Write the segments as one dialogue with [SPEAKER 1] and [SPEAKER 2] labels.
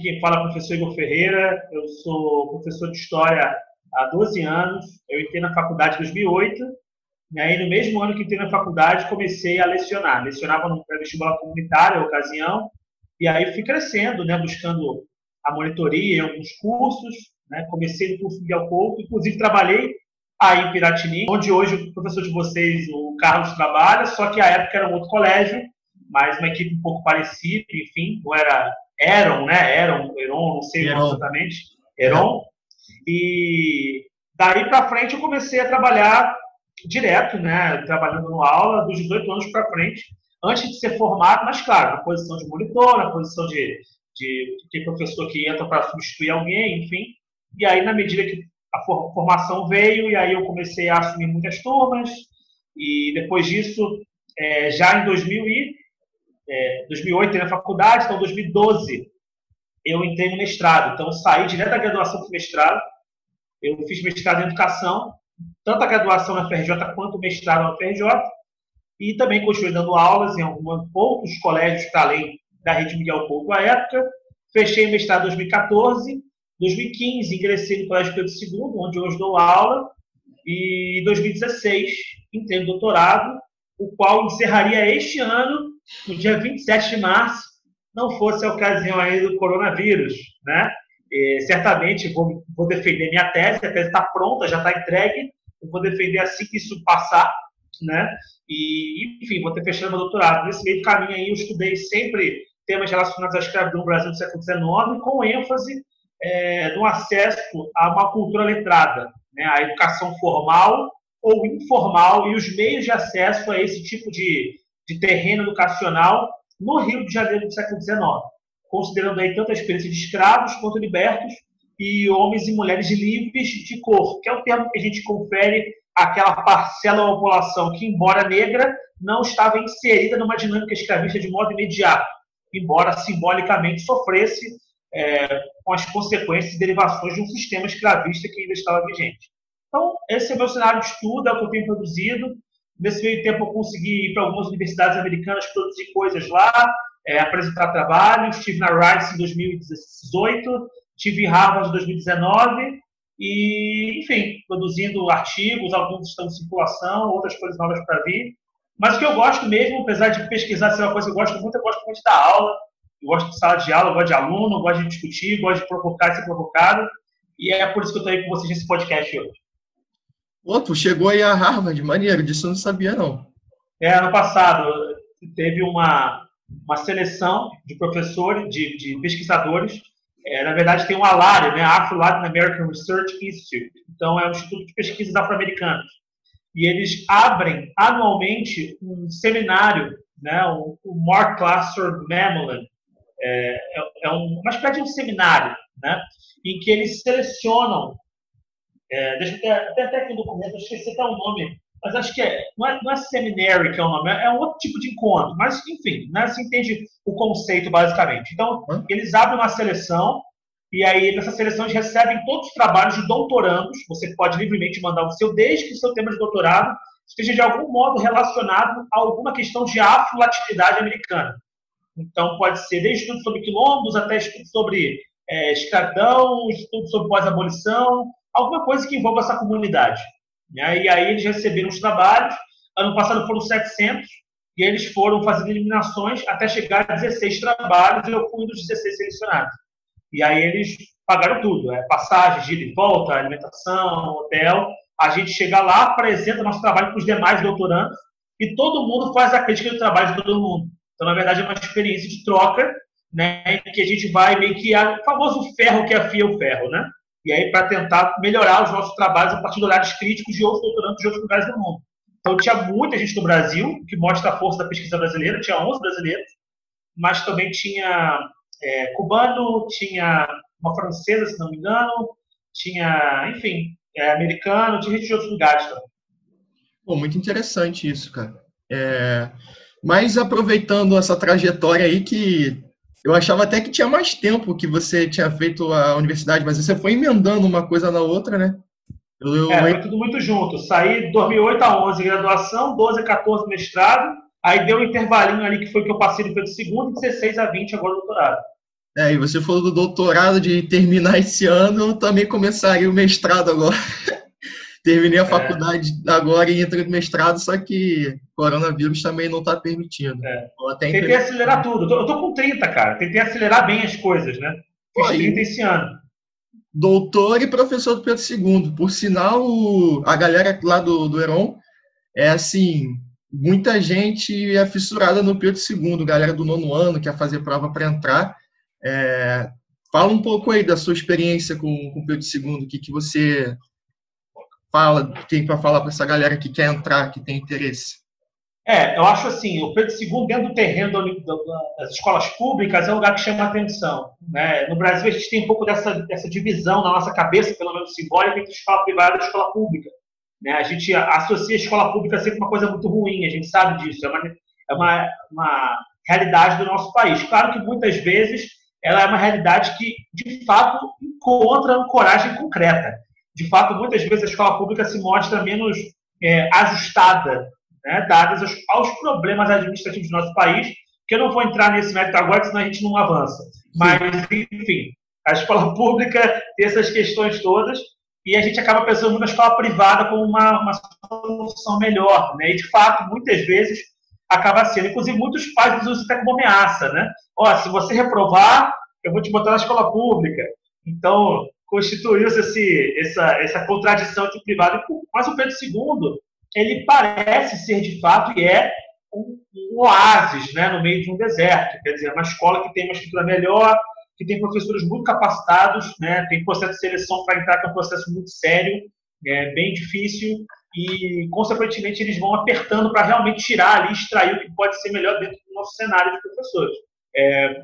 [SPEAKER 1] quem fala é o professor Igor Ferreira, eu sou professor de História há 12 anos, eu entrei na faculdade em 2008, e aí no mesmo ano que entrei na faculdade comecei a lecionar, lecionava no pré-vestibular comunitário, na ocasião, e aí fui crescendo, né, buscando a monitoria em alguns cursos, né, comecei no curso Miguel Couto, inclusive trabalhei aí em Piratini, onde hoje o professor de vocês, o Carlos, trabalha, só que a época era um outro colégio, mas uma equipe um pouco parecida, enfim, não era Eron, né? Eron, Eron, não sei exatamente, Eron. E daí para frente eu comecei a trabalhar direto, né? Trabalhando no aula dos 18 anos para frente, antes de ser formado, mas claro, na posição de monitor, na posição de, de, de professor que entra para substituir alguém, enfim. E aí, na medida que a formação veio, e aí eu comecei a assumir muitas turmas, e depois disso, é, já em 2000 e, é, 2008 entrei na faculdade, então 2012 eu entrei no mestrado. Então saí direto da graduação para o mestrado. Eu fiz mestrado em educação, tanto a graduação na FRJ quanto o mestrado na FRJ. E também continuei dando aulas em alguns poucos colégios para além da rede Miguel Couto à época. Fechei o mestrado em 2014. 2015 ingressei no Colégio Pedro II, onde hoje dou aula. E em 2016 entrei no doutorado, o qual encerraria este ano no dia 27 de março, não fosse a ocasião aí do coronavírus, né? E, certamente vou, vou defender minha tese, a tese está pronta, já está entregue, eu vou defender assim que isso passar, né? E, enfim, vou ter fechado meu doutorado. Nesse meio caminho aí, eu estudei sempre temas relacionados à escravidão no Brasil do século XIX, com ênfase é, no acesso a uma cultura letrada, né? a educação formal ou informal e os meios de acesso a esse tipo de, de terreno educacional no Rio de Janeiro do século XIX, considerando aí tanto a experiência de escravos quanto libertos e homens e mulheres livres de cor, que é o termo que a gente confere àquela parcela da população que, embora negra, não estava inserida numa dinâmica escravista de modo imediato, embora simbolicamente sofresse é, com as consequências e derivações de um sistema escravista que ainda estava vigente. Então, esse é o meu cenário de estudo, é o que eu tenho produzido. Nesse meio tempo, eu consegui ir para algumas universidades americanas produzir coisas lá, é, apresentar trabalho. Estive na Rice em 2018, estive em Harvard em 2019 e, enfim, produzindo artigos, alguns estão em circulação, outras coisas novas para vir. Mas o que eu gosto mesmo, apesar de pesquisar ser uma coisa que eu gosto muito, eu gosto muito da aula, eu gosto de sala de aula, eu gosto de aluno, eu gosto de discutir, eu gosto de provocar e ser provocado, e é por isso que eu estou aí com vocês nesse podcast hoje.
[SPEAKER 2] Pô, tu chegou aí a Harvard, maneiro, disso eu não sabia, não.
[SPEAKER 1] É, ano passado teve uma, uma seleção de professores, de, de pesquisadores. É, na verdade, tem um ALARE, né, Afro-Latin American Research Institute. Então, é um instituto de pesquisas afro-americanas. E eles abrem anualmente um seminário, né, o, o Mark Classer Mamelin. É, é, é um, uma espécie de um seminário, né, em que eles selecionam é, deixa eu ter, até, até aqui no documento, eu esqueci até o nome, mas acho que é, não é, não é seminary que é o nome, é um outro tipo de encontro, mas enfim, né, se entende o conceito basicamente. Então, hum? eles abrem uma seleção e aí nessa seleção eles recebem todos os trabalhos de doutorandos, você pode livremente mandar o seu, desde que o seu tema de doutorado esteja de algum modo relacionado a alguma questão de afro-latinidade americana. Então, pode ser desde estudos sobre quilombos até estudos sobre é, escravidão, estudos sobre pós-abolição, alguma coisa que envolva essa comunidade. Né? E aí eles receberam os trabalhos, ano passado foram 700, e eles foram fazendo eliminações até chegar a 16 trabalhos, e eu fui um dos 16 selecionados. E aí eles pagaram tudo, é, passagem, gira e volta, alimentação, hotel. A gente chega lá, apresenta nosso trabalho para os demais doutorandos, e todo mundo faz a crítica do trabalho de todo mundo. Então, na verdade, é uma experiência de troca, né, em que a gente vai meio que o famoso ferro que afia o ferro, né? E aí para tentar melhorar os nossos trabalhos a partir de olhares críticos de outros doutorandos de outros lugares do mundo. Então tinha muita gente no Brasil, que mostra a força da pesquisa brasileira, tinha 11 brasileiros, mas também tinha é, cubano, tinha uma francesa, se não me engano, tinha, enfim, é, americano, tinha gente de outros lugares também.
[SPEAKER 2] Pô, muito interessante isso, cara. É, mas aproveitando essa trajetória aí que eu achava até que tinha mais tempo que você tinha feito a universidade, mas você foi emendando uma coisa na outra, né?
[SPEAKER 1] Eu. É, foi tudo muito junto. Saí de 2008 a 11 graduação, 12 a 14 mestrado, aí deu um intervalinho ali que foi que eu passei do Pedro segundo, 16 a 20 agora doutorado.
[SPEAKER 2] É, e você falou do doutorado de terminar esse ano, eu também começaria o mestrado agora. Terminei a é. faculdade agora e entrei no mestrado, só que coronavírus também não está permitindo.
[SPEAKER 1] É. Tentei acelerar tudo. Eu tô, com 30, cara. Tentei acelerar bem as coisas, né? Fiz Pô, 30 esse ano.
[SPEAKER 2] Doutor e professor do Pedro II. Por sinal, a galera lá do, do Heron é assim, muita gente é fissurada no Pedro II, galera do nono ano quer fazer prova para entrar. É, fala um pouco aí da sua experiência com, com o Pedro II, o que, que você fala, tem para falar para essa galera que quer entrar, que tem interesse?
[SPEAKER 1] É, eu acho assim, o Pedro II, dentro do terreno das escolas públicas, é um lugar que chama atenção. Né? No Brasil, a gente tem um pouco dessa, dessa divisão na nossa cabeça, pelo menos simbólica, entre escola privada e escola pública. Né? A gente associa a escola pública sempre uma coisa muito ruim, a gente sabe disso, é uma, é uma, uma realidade do nosso país. Claro que muitas vezes ela é uma realidade que, de fato, encontra ancoragem concreta de fato, muitas vezes a escola pública se mostra menos é, ajustada, né, dadas aos, aos, problemas administrativos do nosso país, que eu não vou entrar nesse mérito agora, senão a gente não avança. Mas, enfim, a escola pública tem essas questões todas e a gente acaba pensando muito na escola privada como uma, uma solução melhor. Né? E, de fato, muitas vezes acaba sendo. Inclusive, muitos pais usam isso até como ameaça. Né? Ó, se você reprovar, eu vou te botar na escola pública. Então, constituiu-se essa, essa contradição entre privado e público. Mas o Pedro II, ele parece ser de fato e é um, um oásis né, no meio de um deserto. Quer dizer, é uma escola que tem uma estrutura melhor, que tem professores muito capacitados, né, tem processo de seleção para entrar, que é um processo muito sério, é bem difícil, e, consequentemente, eles vão apertando para realmente tirar ali, extrair o que pode ser melhor dentro do nosso cenário de professores. É,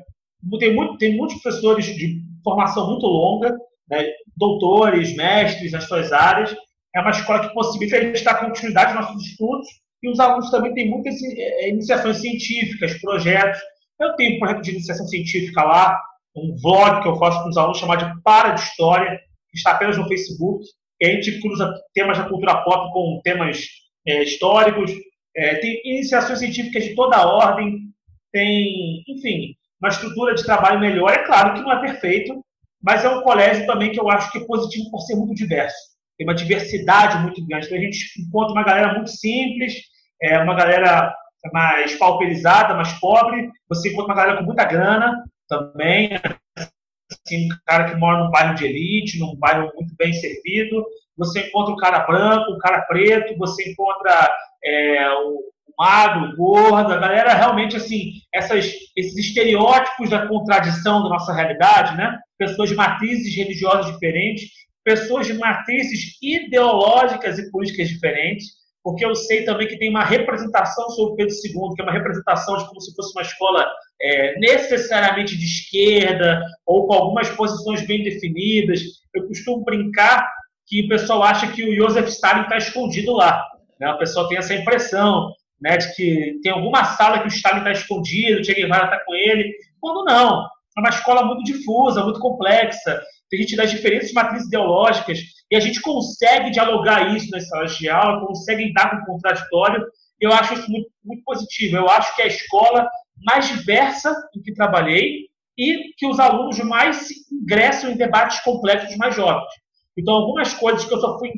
[SPEAKER 1] tem, muito, tem muitos professores de formação muito longa, né, doutores, mestres nas suas áreas. É uma escola que possibilita a gente dar continuidade aos nossos estudos e os alunos também têm muitas eh, iniciações científicas, projetos. Eu tenho um projeto de iniciação científica lá, um vlog que eu faço com os alunos chamado de Para de História, que está apenas no Facebook. E a gente cruza temas da cultura pop com temas é, históricos. É, tem iniciações científicas de toda a ordem. Tem, enfim, uma estrutura de trabalho melhor. É claro que não é perfeito, mas é um colégio também que eu acho que é positivo por ser muito diverso. Tem uma diversidade muito grande. Então a gente encontra uma galera muito simples, é, uma galera mais pauperizada, mais pobre. Você encontra uma galera com muita grana também, assim, um cara que mora num bairro de elite, num bairro muito bem servido. Você encontra um cara branco, um cara preto, você encontra é, o magro, gordo, a galera realmente, assim, essas, esses estereótipos da contradição da nossa realidade, né? Pessoas de matrizes religiosas diferentes, pessoas de matrizes ideológicas e políticas diferentes, porque eu sei também que tem uma representação sobre Pedro II, que é uma representação de como se fosse uma escola é, necessariamente de esquerda, ou com algumas posições bem definidas. Eu costumo brincar que o pessoal acha que o Joseph Stalin está escondido lá. Né? O pessoal tem essa impressão né, de que tem alguma sala que o Stalin está escondido, o Che Guevara está com ele, quando não. É uma escola muito difusa, muito complexa, tem gente das diferentes matrizes ideológicas, e a gente consegue dialogar isso nas salas de aula, consegue lidar com o contraditório, eu acho isso muito, muito positivo. Eu acho que é a escola mais diversa em que trabalhei e que os alunos mais ingressam em debates complexos mais jovens. Então, algumas coisas que eu só fui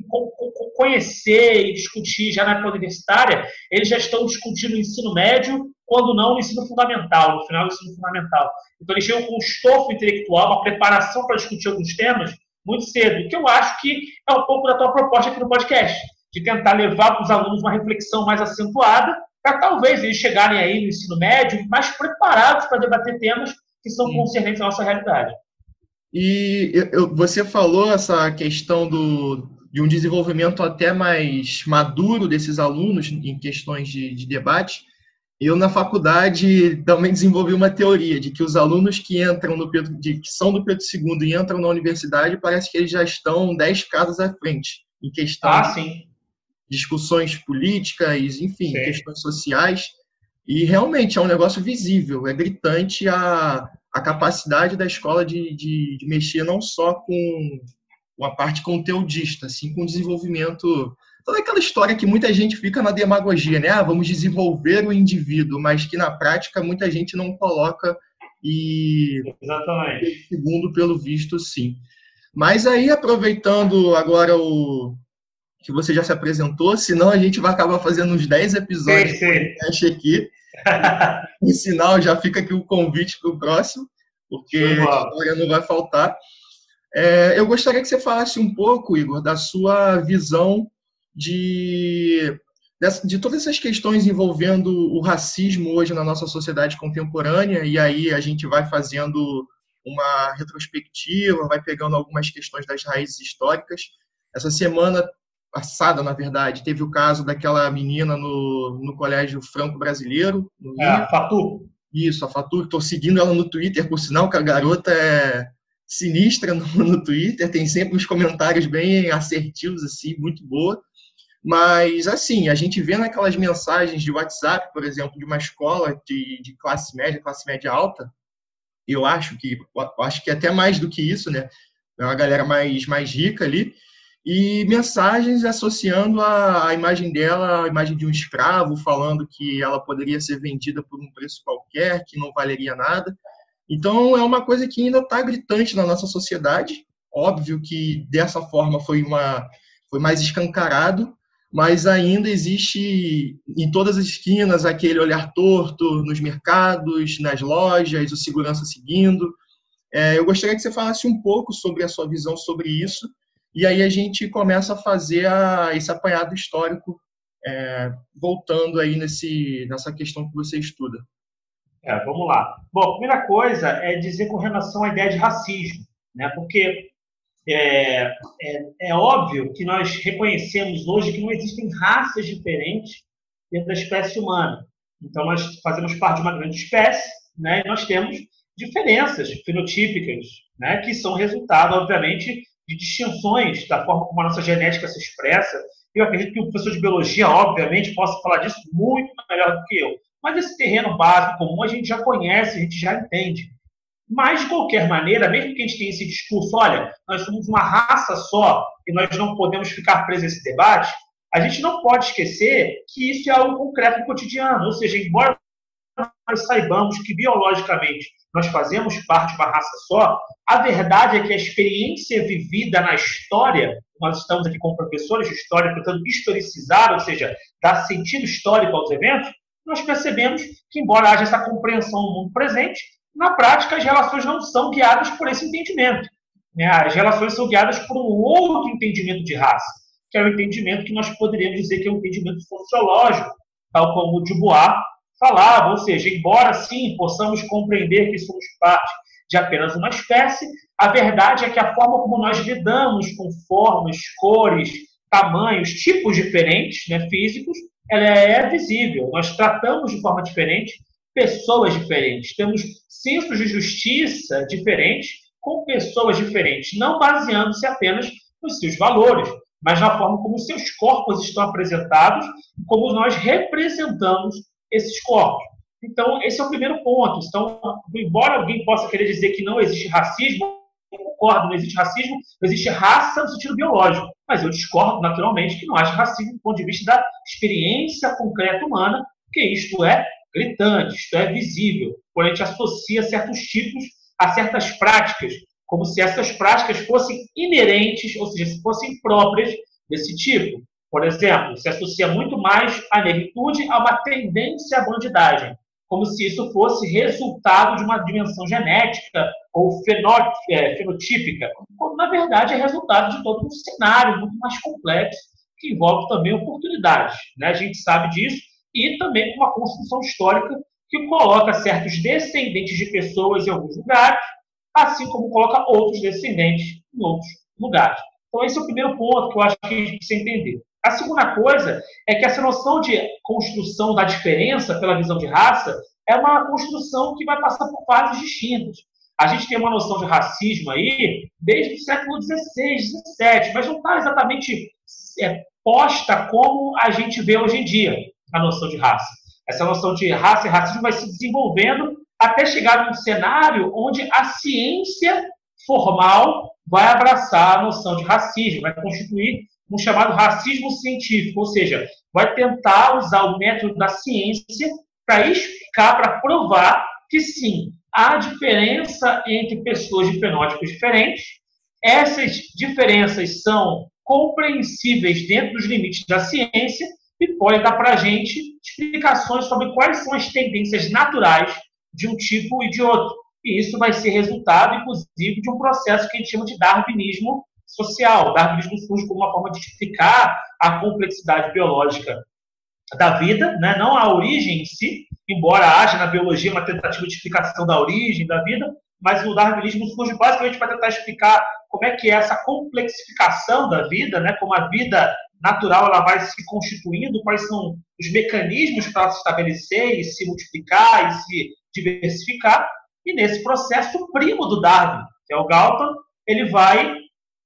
[SPEAKER 1] conhecer e discutir já na época universitária, eles já estão discutindo no ensino médio, quando não no ensino fundamental, no final do ensino fundamental. Então, eles chegam com um estofo intelectual, uma preparação para discutir alguns temas muito cedo, que eu acho que é um pouco da tua proposta aqui no podcast, de tentar levar para os alunos uma reflexão mais acentuada, para talvez eles chegarem aí no ensino médio mais preparados para debater temas que são concernentes à nossa realidade.
[SPEAKER 2] E eu, você falou essa questão do, de um desenvolvimento até mais maduro desses alunos em questões de, de debate. Eu, na faculdade, também desenvolvi uma teoria de que os alunos que entram no Pedro, de, que são do Pedro II e entram na universidade, parece que eles já estão dez casas à frente em questão
[SPEAKER 1] ah, de
[SPEAKER 2] discussões políticas, enfim, sim. questões sociais. E realmente é um negócio visível, é gritante a, a capacidade da escola de, de, de mexer não só com a parte conteudista, assim, com desenvolvimento. Toda aquela história que muita gente fica na demagogia, né? Ah, vamos desenvolver o indivíduo, mas que na prática muita gente não coloca e
[SPEAKER 1] Exatamente.
[SPEAKER 2] segundo, pelo visto, sim. Mas aí, aproveitando agora o que você já se apresentou, senão a gente vai acabar fazendo uns 10 episódios
[SPEAKER 1] sim,
[SPEAKER 2] aqui. em sinal, já fica aqui o convite para o próximo, porque a história não vai faltar. É, eu gostaria que você falasse um pouco, Igor, da sua visão de, de todas essas questões envolvendo o racismo hoje na nossa sociedade contemporânea, e aí a gente vai fazendo uma retrospectiva, vai pegando algumas questões das raízes históricas. Essa semana passada, na verdade, teve o caso daquela menina no, no Colégio Franco Brasileiro. No
[SPEAKER 1] é, a Fatu.
[SPEAKER 2] Isso, a Fatu. Estou seguindo ela no Twitter, por sinal que a garota é sinistra no, no Twitter, tem sempre uns comentários bem assertivos, assim, muito boa. Mas, assim, a gente vê naquelas mensagens de WhatsApp, por exemplo, de uma escola de, de classe média, classe média alta, eu acho que acho que é até mais do que isso, né? É uma galera mais, mais rica ali. E mensagens associando a, a imagem dela, a imagem de um escravo, falando que ela poderia ser vendida por um preço qualquer, que não valeria nada. Então, é uma coisa que ainda está gritante na nossa sociedade. Óbvio que dessa forma foi, uma, foi mais escancarado, mas ainda existe em todas as esquinas aquele olhar torto nos mercados, nas lojas, o segurança seguindo. É, eu gostaria que você falasse um pouco sobre a sua visão sobre isso, e aí a gente começa a fazer a, esse apanhado histórico, é, voltando aí nesse, nessa questão que você estuda.
[SPEAKER 1] É, vamos lá. Bom, a primeira coisa é dizer com relação à ideia de racismo, né? porque é, é, é, óbvio que nós reconhecemos hoje que não existem raças diferentes dentro da espécie humana. Então, nós fazemos parte de uma grande espécie né? e nós temos diferenças fenotípicas, né? que são resultado, obviamente, de distinções da forma como a nossa genética se expressa. Eu acredito que o professor de biologia, obviamente, possa falar disso muito melhor do que eu. Mas esse terreno básico comum a gente já conhece, a gente já entende. Mas, de qualquer maneira, mesmo que a gente tenha esse discurso, olha, nós somos uma raça só e nós não podemos ficar presos a esse debate, a gente não pode esquecer que isso é algo concreto no cotidiano. Ou seja, embora nós saibamos que biologicamente nós fazemos parte de uma raça só, a verdade é que a experiência vivida na história, nós estamos aqui como professores de história tentando historicizar, ou seja, dar sentido histórico aos eventos, nós percebemos que, embora haja essa compreensão no mundo presente, na prática as relações não são guiadas por esse entendimento. Né? As relações são guiadas por um outro entendimento de raça, que é o entendimento que nós poderíamos dizer que é um entendimento sociológico, tal como o Dubois falava, ou seja, embora sim possamos compreender que somos parte de apenas uma espécie, a verdade é que a forma como nós lidamos com formas, cores, tamanhos, tipos diferentes, né, físicos, ela é visível. Nós tratamos de forma diferente pessoas diferentes, temos sensos de justiça diferentes com pessoas diferentes, não baseando-se apenas nos seus valores, mas na forma como seus corpos estão apresentados e como nós representamos esses corpos. Então, esse é o primeiro ponto. Então, embora alguém possa querer dizer que não existe racismo, eu concordo, não existe racismo, não existe raça no sentido biológico. Mas eu discordo, naturalmente, que não haja racismo do ponto de vista da experiência concreta humana, porque isto é gritante, isto é visível. Quando a gente associa certos tipos a certas práticas, como se essas práticas fossem inerentes, ou seja, se fossem próprias desse tipo. Por exemplo, se associa muito mais a negritude a uma tendência à bandidagem, como se isso fosse resultado de uma dimensão genética ou é, fenotípica, quando na verdade é resultado de todo um cenário muito mais complexo que envolve também oportunidades. Né? A gente sabe disso e também uma construção histórica que coloca certos descendentes de pessoas em alguns lugares, assim como coloca outros descendentes em outros lugares. Então, esse é o primeiro ponto que eu acho que a gente precisa entender. A segunda coisa é que essa noção de construção da diferença pela visão de raça é uma construção que vai passar por fases distintas. A gente tem uma noção de racismo aí desde o século XVI, XVII, mas não está exatamente é, posta como a gente vê hoje em dia a noção de raça. Essa noção de raça e racismo vai se desenvolvendo até chegar num cenário onde a ciência formal vai abraçar a noção de racismo, vai constituir um chamado racismo científico, ou seja, vai tentar usar o método da ciência para explicar, para provar que sim, há diferença entre pessoas de fenótipos diferentes. Essas diferenças são compreensíveis dentro dos limites da ciência e podem dar para a gente explicações sobre quais são as tendências naturais de um tipo e de outro. E isso vai ser resultado, inclusive, de um processo que a gente chama de darwinismo social. O darwinismo surge como uma forma de explicar a complexidade biológica da vida, né? não a origem em si, embora haja na biologia uma tentativa de explicação da origem da vida, mas o darwinismo surge basicamente para tentar explicar como é que é essa complexificação da vida, né? como a vida natural ela vai se constituindo, quais são os mecanismos para se estabelecer e se multiplicar e se diversificar. E nesse processo, o primo do Darwin, que é o Galton, ele vai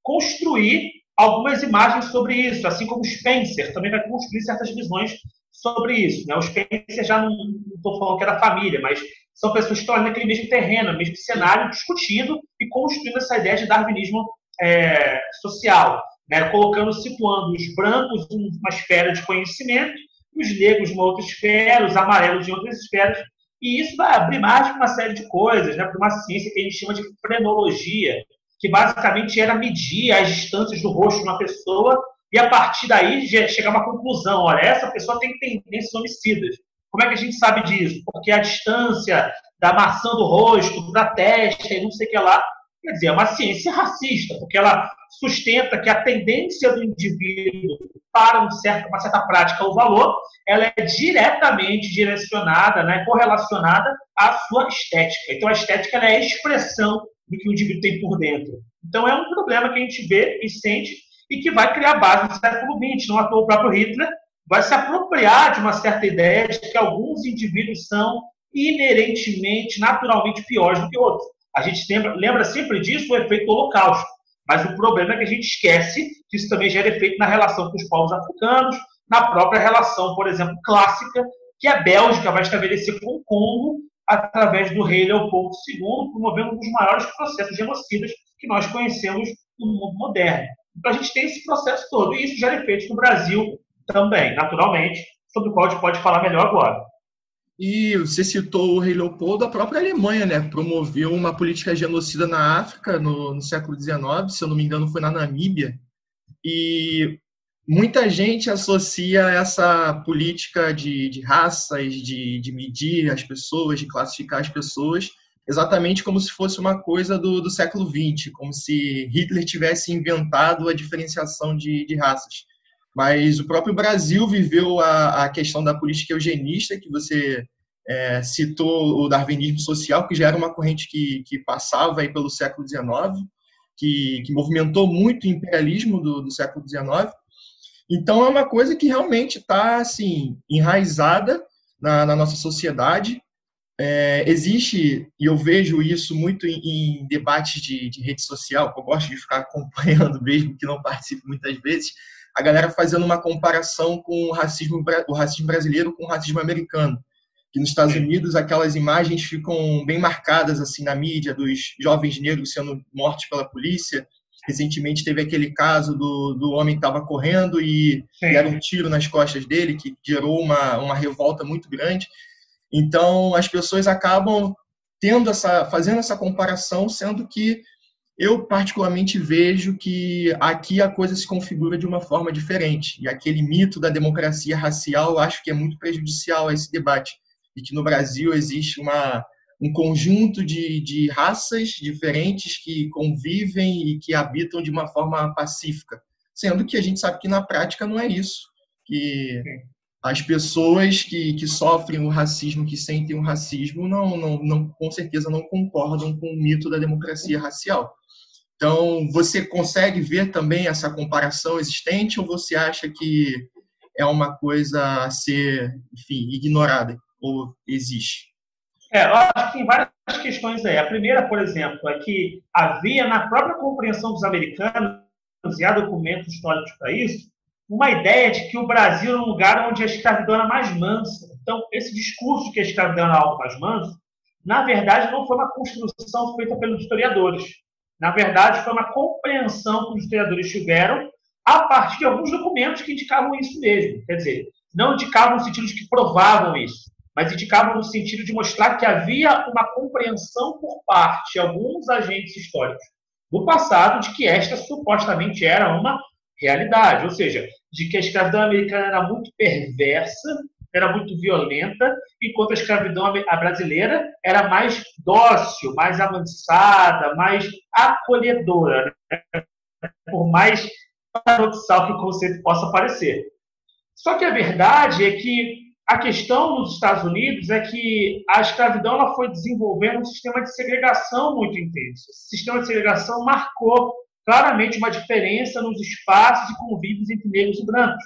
[SPEAKER 1] construir algumas imagens sobre isso, assim como Spencer também vai construir certas visões sobre isso. Né? O Spencer já não estou falando que era família, mas são pessoas que estão naquele mesmo terreno, mesmo cenário, discutindo e construindo essa ideia de darwinismo é, social, né? colocando, situando os brancos em uma esfera de conhecimento, os negros em uma outra esfera, os amarelos em outras esferas, e isso vai abrir mais para uma série de coisas, né? para uma ciência que a gente chama de frenologia, que basicamente era medir as distâncias do rosto de uma pessoa e a partir daí chegar a uma conclusão. Olha, essa pessoa tem tendências homicidas. Como é que a gente sabe disso? Porque a distância da maçã do rosto, da testa e não sei o que lá, quer dizer, é uma ciência racista, porque ela sustenta que a tendência do indivíduo para um certo, uma certa prática ou valor, ela é diretamente direcionada, né, correlacionada à sua estética. Então, a estética é a expressão do que o indivíduo tem por dentro. Então, é um problema que a gente vê e sente e que vai criar base no século XX. Não à toa o próprio Hitler vai se apropriar de uma certa ideia de que alguns indivíduos são inerentemente, naturalmente piores do que outros. A gente lembra, lembra sempre disso, o efeito holocausto. Mas o problema é que a gente esquece que isso também gera efeito na relação com os povos africanos, na própria relação, por exemplo, clássica, que a Bélgica vai estabelecer com o Congo através do rei Leopoldo II, promovendo um dos maiores processos genocidas que nós conhecemos no mundo moderno. Então a gente tem esse processo todo, e isso gera efeitos no Brasil também, naturalmente, sobre o qual a gente pode falar melhor agora.
[SPEAKER 2] E você citou o rei Leopoldo, a própria Alemanha, né, promoveu uma política genocida na África no, no século XIX, se eu não me engano foi na Namíbia, e muita gente associa essa política de, de raças, de, de, medir as pessoas, de classificar as pessoas, exatamente como se fosse uma coisa do, do século XX, como se Hitler tivesse inventado a diferenciação de, de raças. Mas o próprio Brasil viveu a, a questão da política eugenista, que você é, citou o darwinismo social, que já era uma corrente que, que passava aí pelo século XIX, que, que movimentou muito o imperialismo do, do século XIX, então, é uma coisa que realmente está assim, enraizada na, na nossa sociedade. É, existe, e eu vejo isso muito em, em debates de, de, rede social, que eu gosto de ficar acompanhando, mesmo que não participe muitas vezes, a galera fazendo uma comparação com o racismo, o racismo brasileiro com o racismo americano. Que nos Estados Unidos aquelas imagens ficam bem marcadas assim na mídia dos jovens negros sendo mortos pela polícia, Recentemente teve aquele caso do, do homem que estava correndo e deram um tiro nas costas dele, que gerou uma, uma revolta muito grande. Então, as pessoas acabam tendo essa, fazendo essa comparação, sendo que eu particularmente vejo que aqui a coisa se configura de uma forma diferente. E aquele mito da democracia racial, acho que é muito prejudicial a esse debate. E que no Brasil existe uma, um conjunto de, de raças diferentes que convivem e que habitam de uma forma pacífica. Sendo que a gente sabe que na prática não é isso. Que as pessoas que, que sofrem o racismo, que sentem o racismo, não, não, não, com certeza não concordam com o mito da democracia racial. Então, você consegue ver também essa comparação existente ou você acha que é uma coisa a ser, enfim, ignorada ou existe?
[SPEAKER 1] É, eu acho que tem várias questões aí. A primeira, por exemplo, é que havia na própria compreensão dos americanos, e há documentos históricos para isso, uma ideia de que o Brasil era um lugar onde a escravidão era mais mansa. Então, esse discurso de que a escravidão era algo mais manso, na verdade, não foi uma construção feita pelos historiadores. Na verdade, foi uma compreensão que os historiadores tiveram a partir de alguns documentos que indicavam isso mesmo. Quer dizer, não indicavam no sentido de que provavam isso, mas indicavam no sentido de mostrar que havia uma compreensão por parte de alguns agentes históricos do passado de que esta supostamente era uma realidade, ou seja, de que a escravidão americana era muito perversa, era muito violenta, enquanto a escravidão brasileira era mais dócil, mais avançada, mais acolhedora, né? por mais paradoxal que o conceito possa parecer. Só que a verdade é que a questão nos Estados Unidos é que a escravidão ela foi desenvolvendo um sistema de segregação muito intenso. Esse sistema de segregação marcou claramente uma diferença nos espaços e convívios entre negros e brancos,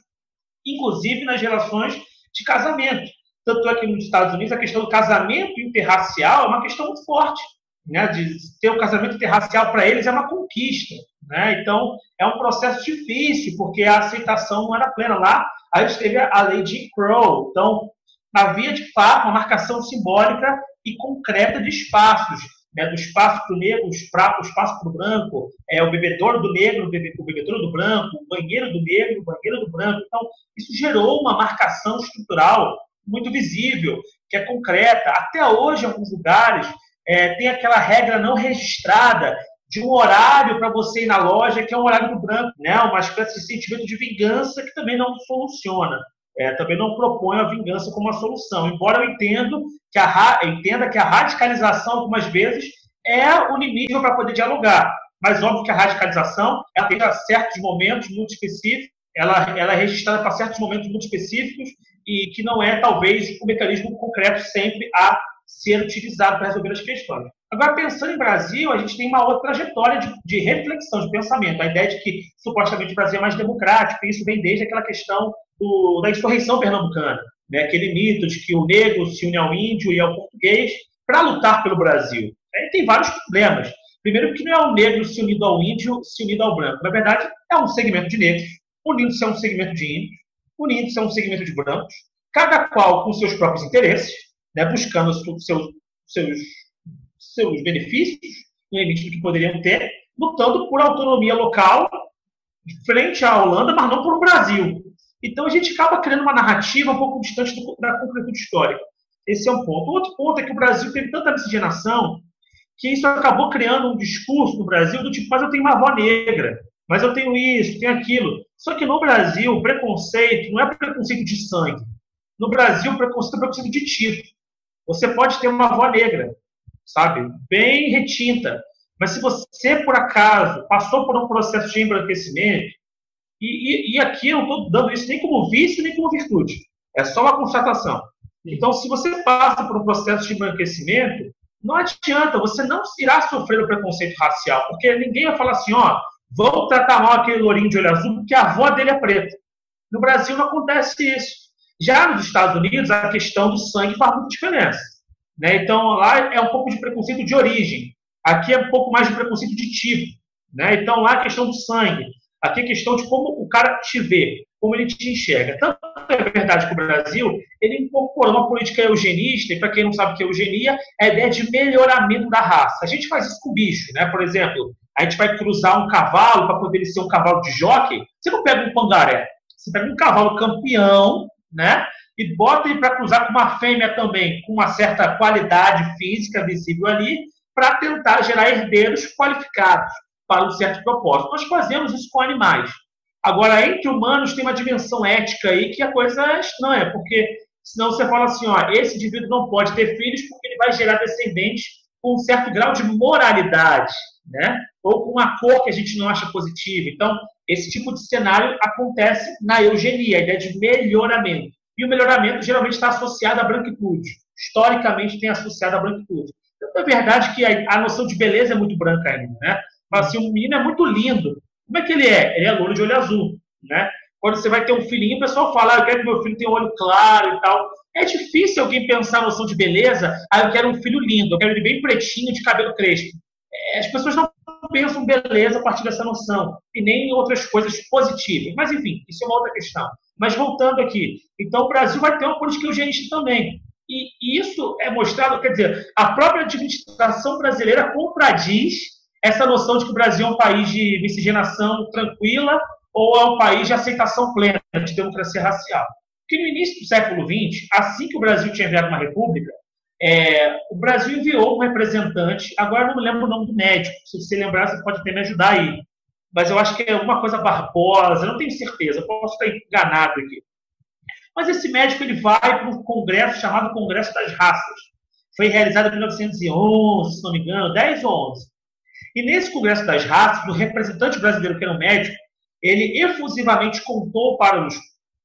[SPEAKER 1] inclusive nas relações de casamento. Tanto é que nos Estados Unidos a questão do casamento interracial é uma questão muito forte. Né? De ter o um casamento interracial para eles é uma conquista. Né? Então, é um processo difícil, porque a aceitação não era plena. Lá, a gente teve a lei de Crow. Então, havia, de fato, uma marcação simbólica e concreta de espaços. Né? Do espaço para o negro, o espaço para o branco, é, o bebedouro do negro, o bebedouro do branco, o banheiro do negro, o banheiro do branco. Então, isso gerou uma marcação estrutural muito visível, que é concreta. Até hoje, em alguns lugares, é, tem aquela regra não registrada de um horário para você ir na loja, que é um horário do branco, né? uma espécie de sentimento de vingança que também não soluciona. É, também não propõe a vingança como uma solução. Embora eu entendo que a, entenda que a radicalização, algumas vezes, é o limite para poder dialogar. Mas óbvio que a radicalização ela tem certos momentos muito específicos, ela, ela é registrada para certos momentos muito específicos e que não é, talvez, o um mecanismo concreto sempre a ser utilizado para resolver as questões. Agora, pensando em Brasil, a gente tem uma outra trajetória de, de, reflexão, de pensamento. A ideia de que, supostamente, o Brasil é mais democrático, e isso vem desde aquela questão do, da insurreição pernambucana, né? aquele mito de que o negro se une ao índio e ao português para lutar pelo Brasil. Aí tem vários problemas. Primeiro, que não é o negro se unido ao índio, se unido ao branco. Na verdade, é um segmento de negros, unindo-se a um segmento de índios, unindo-se a um segmento de brancos, cada qual com seus próprios interesses, né, buscando seus, seus, seus benefícios, no limite do que poderiam ter, lutando por autonomia local frente à Holanda, mas não por o Brasil. Então a gente acaba criando uma narrativa um pouco distante do, da concretude histórica. Esse é um ponto. O outro ponto é que o Brasil teve tanta miscigenação que isso acabou criando um discurso no Brasil do tipo, mas eu tenho uma avó negra, mas eu tenho isso, tenho aquilo. Só que no Brasil, preconceito não é preconceito de sangue. No Brasil, preconceito é preconceito de título. Você pode ter uma avó negra, sabe? Bem retinta. Mas se você, por acaso, passou por um processo de embranquecimento, e, e, e aqui eu não estou dando isso nem como vício, nem como virtude. É só uma constatação. Então, se você passa por um processo de embranquecimento, não adianta, você não irá sofrer o preconceito racial, porque ninguém vai falar assim, ó, vamos tratar mal aquele lourinho de olho azul, porque a avó dele é preta. No Brasil não acontece isso. Já nos Estados Unidos, a questão do sangue faz muita diferença. Né? Então, lá é um pouco de preconceito de origem. Aqui é um pouco mais de preconceito de tipo. Né? Então, lá a questão do sangue. Aqui é questão de como o cara te vê, como ele te enxerga. Tanto é verdade que o Brasil ele incorporou uma política eugenista, e para quem não sabe o que é eugenia, é a ideia de melhoramento da raça. A gente faz isso com bicho, né? Por exemplo, a gente vai cruzar um cavalo para poder ser um cavalo de jockey. Você não pega um pangaré, você pega um cavalo campeão, né? E bota ele para cruzar com uma fêmea também, com uma certa qualidade física visível ali, para tentar gerar herdeiros qualificados para um certo propósito. Nós fazemos isso com animais. Agora, entre humanos tem uma dimensão ética aí que a coisa é estranha, porque senão você fala assim, ó, esse indivíduo não pode ter filhos porque ele vai gerar descendentes com um certo grau de moralidade, né? Ou com uma cor que a gente não acha positiva. Então, esse tipo de cenário acontece na eugenia, a ideia de melhoramento. E o melhoramento geralmente está associado à branquitude. Historicamente tem associado à branquitude. Então, é verdade que a, a noção de beleza é muito branca ainda, né? Fala assim, o menino é muito lindo. Como é que ele é? Ele é louro de olho azul, né? Quando você vai ter um filhinho, o pessoal fala, ah, eu quero que meu filho tenha um olho claro e tal. É difícil alguém pensar a noção de beleza, ah, eu quero um filho lindo, eu quero ele bem pretinho, de cabelo crespo. É, as pessoas não pensam beleza a partir dessa noção, e nem em outras coisas positivas. Mas, enfim, isso é uma outra questão. Mas voltando aqui, então o Brasil vai ter uma política eugenista também. E isso é mostrado, quer dizer, a própria administração brasileira contradiz essa noção de que o Brasil é um país de miscigenação tranquila ou é um país de aceitação plena de democracia racial. que no início do século XX, assim que o Brasil tinha virado uma república, é, o Brasil enviou um representante, agora não me lembro o nome do médico, se você lembrar, você pode até me ajudar aí. Mas eu acho que é alguma coisa Barbosa, não tenho certeza, posso estar enganado aqui. Mas esse médico ele vai para um congresso chamado Congresso das Raças. Foi realizado em 1911, se não me engano, 10 ou 11. E nesse Congresso das Raças, o representante brasileiro, que era um médico, ele efusivamente contou para os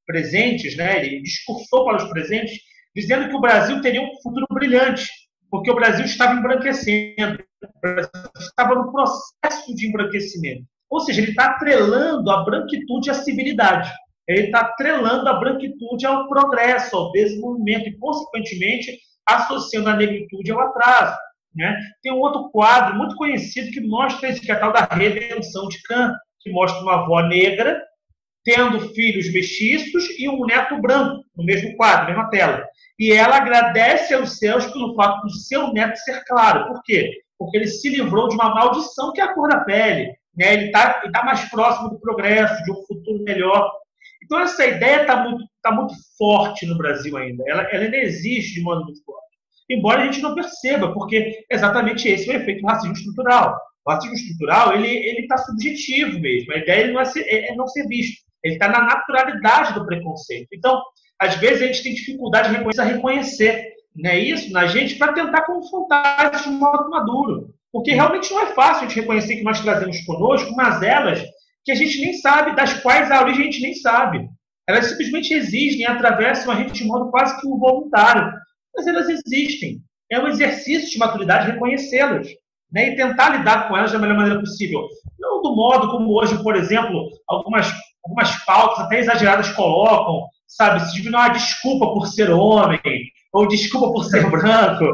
[SPEAKER 1] presentes, né, ele discursou para os presentes, dizendo que o Brasil teria um futuro brilhante, porque o Brasil estava embranquecendo, o Brasil estava no processo de embranquecimento. Ou seja, ele está atrelando a branquitude à civilidade ele está atrelando a branquitude ao progresso, ao desenvolvimento e, consequentemente, associando a negritude ao atraso. Né? Tem um outro quadro muito conhecido que mostra isso, que é a tal da redenção de Kant, que mostra uma avó negra tendo filhos mestiços e um neto branco, no mesmo quadro, na mesma tela. E ela agradece aos céus pelo fato do seu neto ser claro. Por quê? Porque ele se livrou de uma maldição que é a cor da pele. Né? Ele está tá mais próximo do progresso, de um futuro melhor. Então, essa ideia está muito, tá muito forte no Brasil ainda. Ela, ela ainda existe de modo muito forte. Embora a gente não perceba, porque exatamente esse é o efeito do racismo estrutural. O racismo estrutural ele está subjetivo mesmo. A ideia ele não é, ser, é, é não ser visto. Ele está na naturalidade do preconceito. Então, às vezes, a gente tem dificuldade de reconhecer, reconhecer né, isso na gente para tentar confrontar isso de modo maduro. Porque realmente não é fácil a gente reconhecer que nós trazemos conosco mas elas que a gente nem sabe, das quais a origem a gente nem sabe. Elas simplesmente existem, atravessam a gente de modo quase que voluntário. Mas elas existem. É um exercício de maturidade reconhecê-las né, e tentar lidar com elas da melhor maneira possível. Não do modo como hoje, por exemplo, algumas, algumas pautas até exageradas colocam, sabe, se não há desculpa por ser homem, ou desculpa por ser branco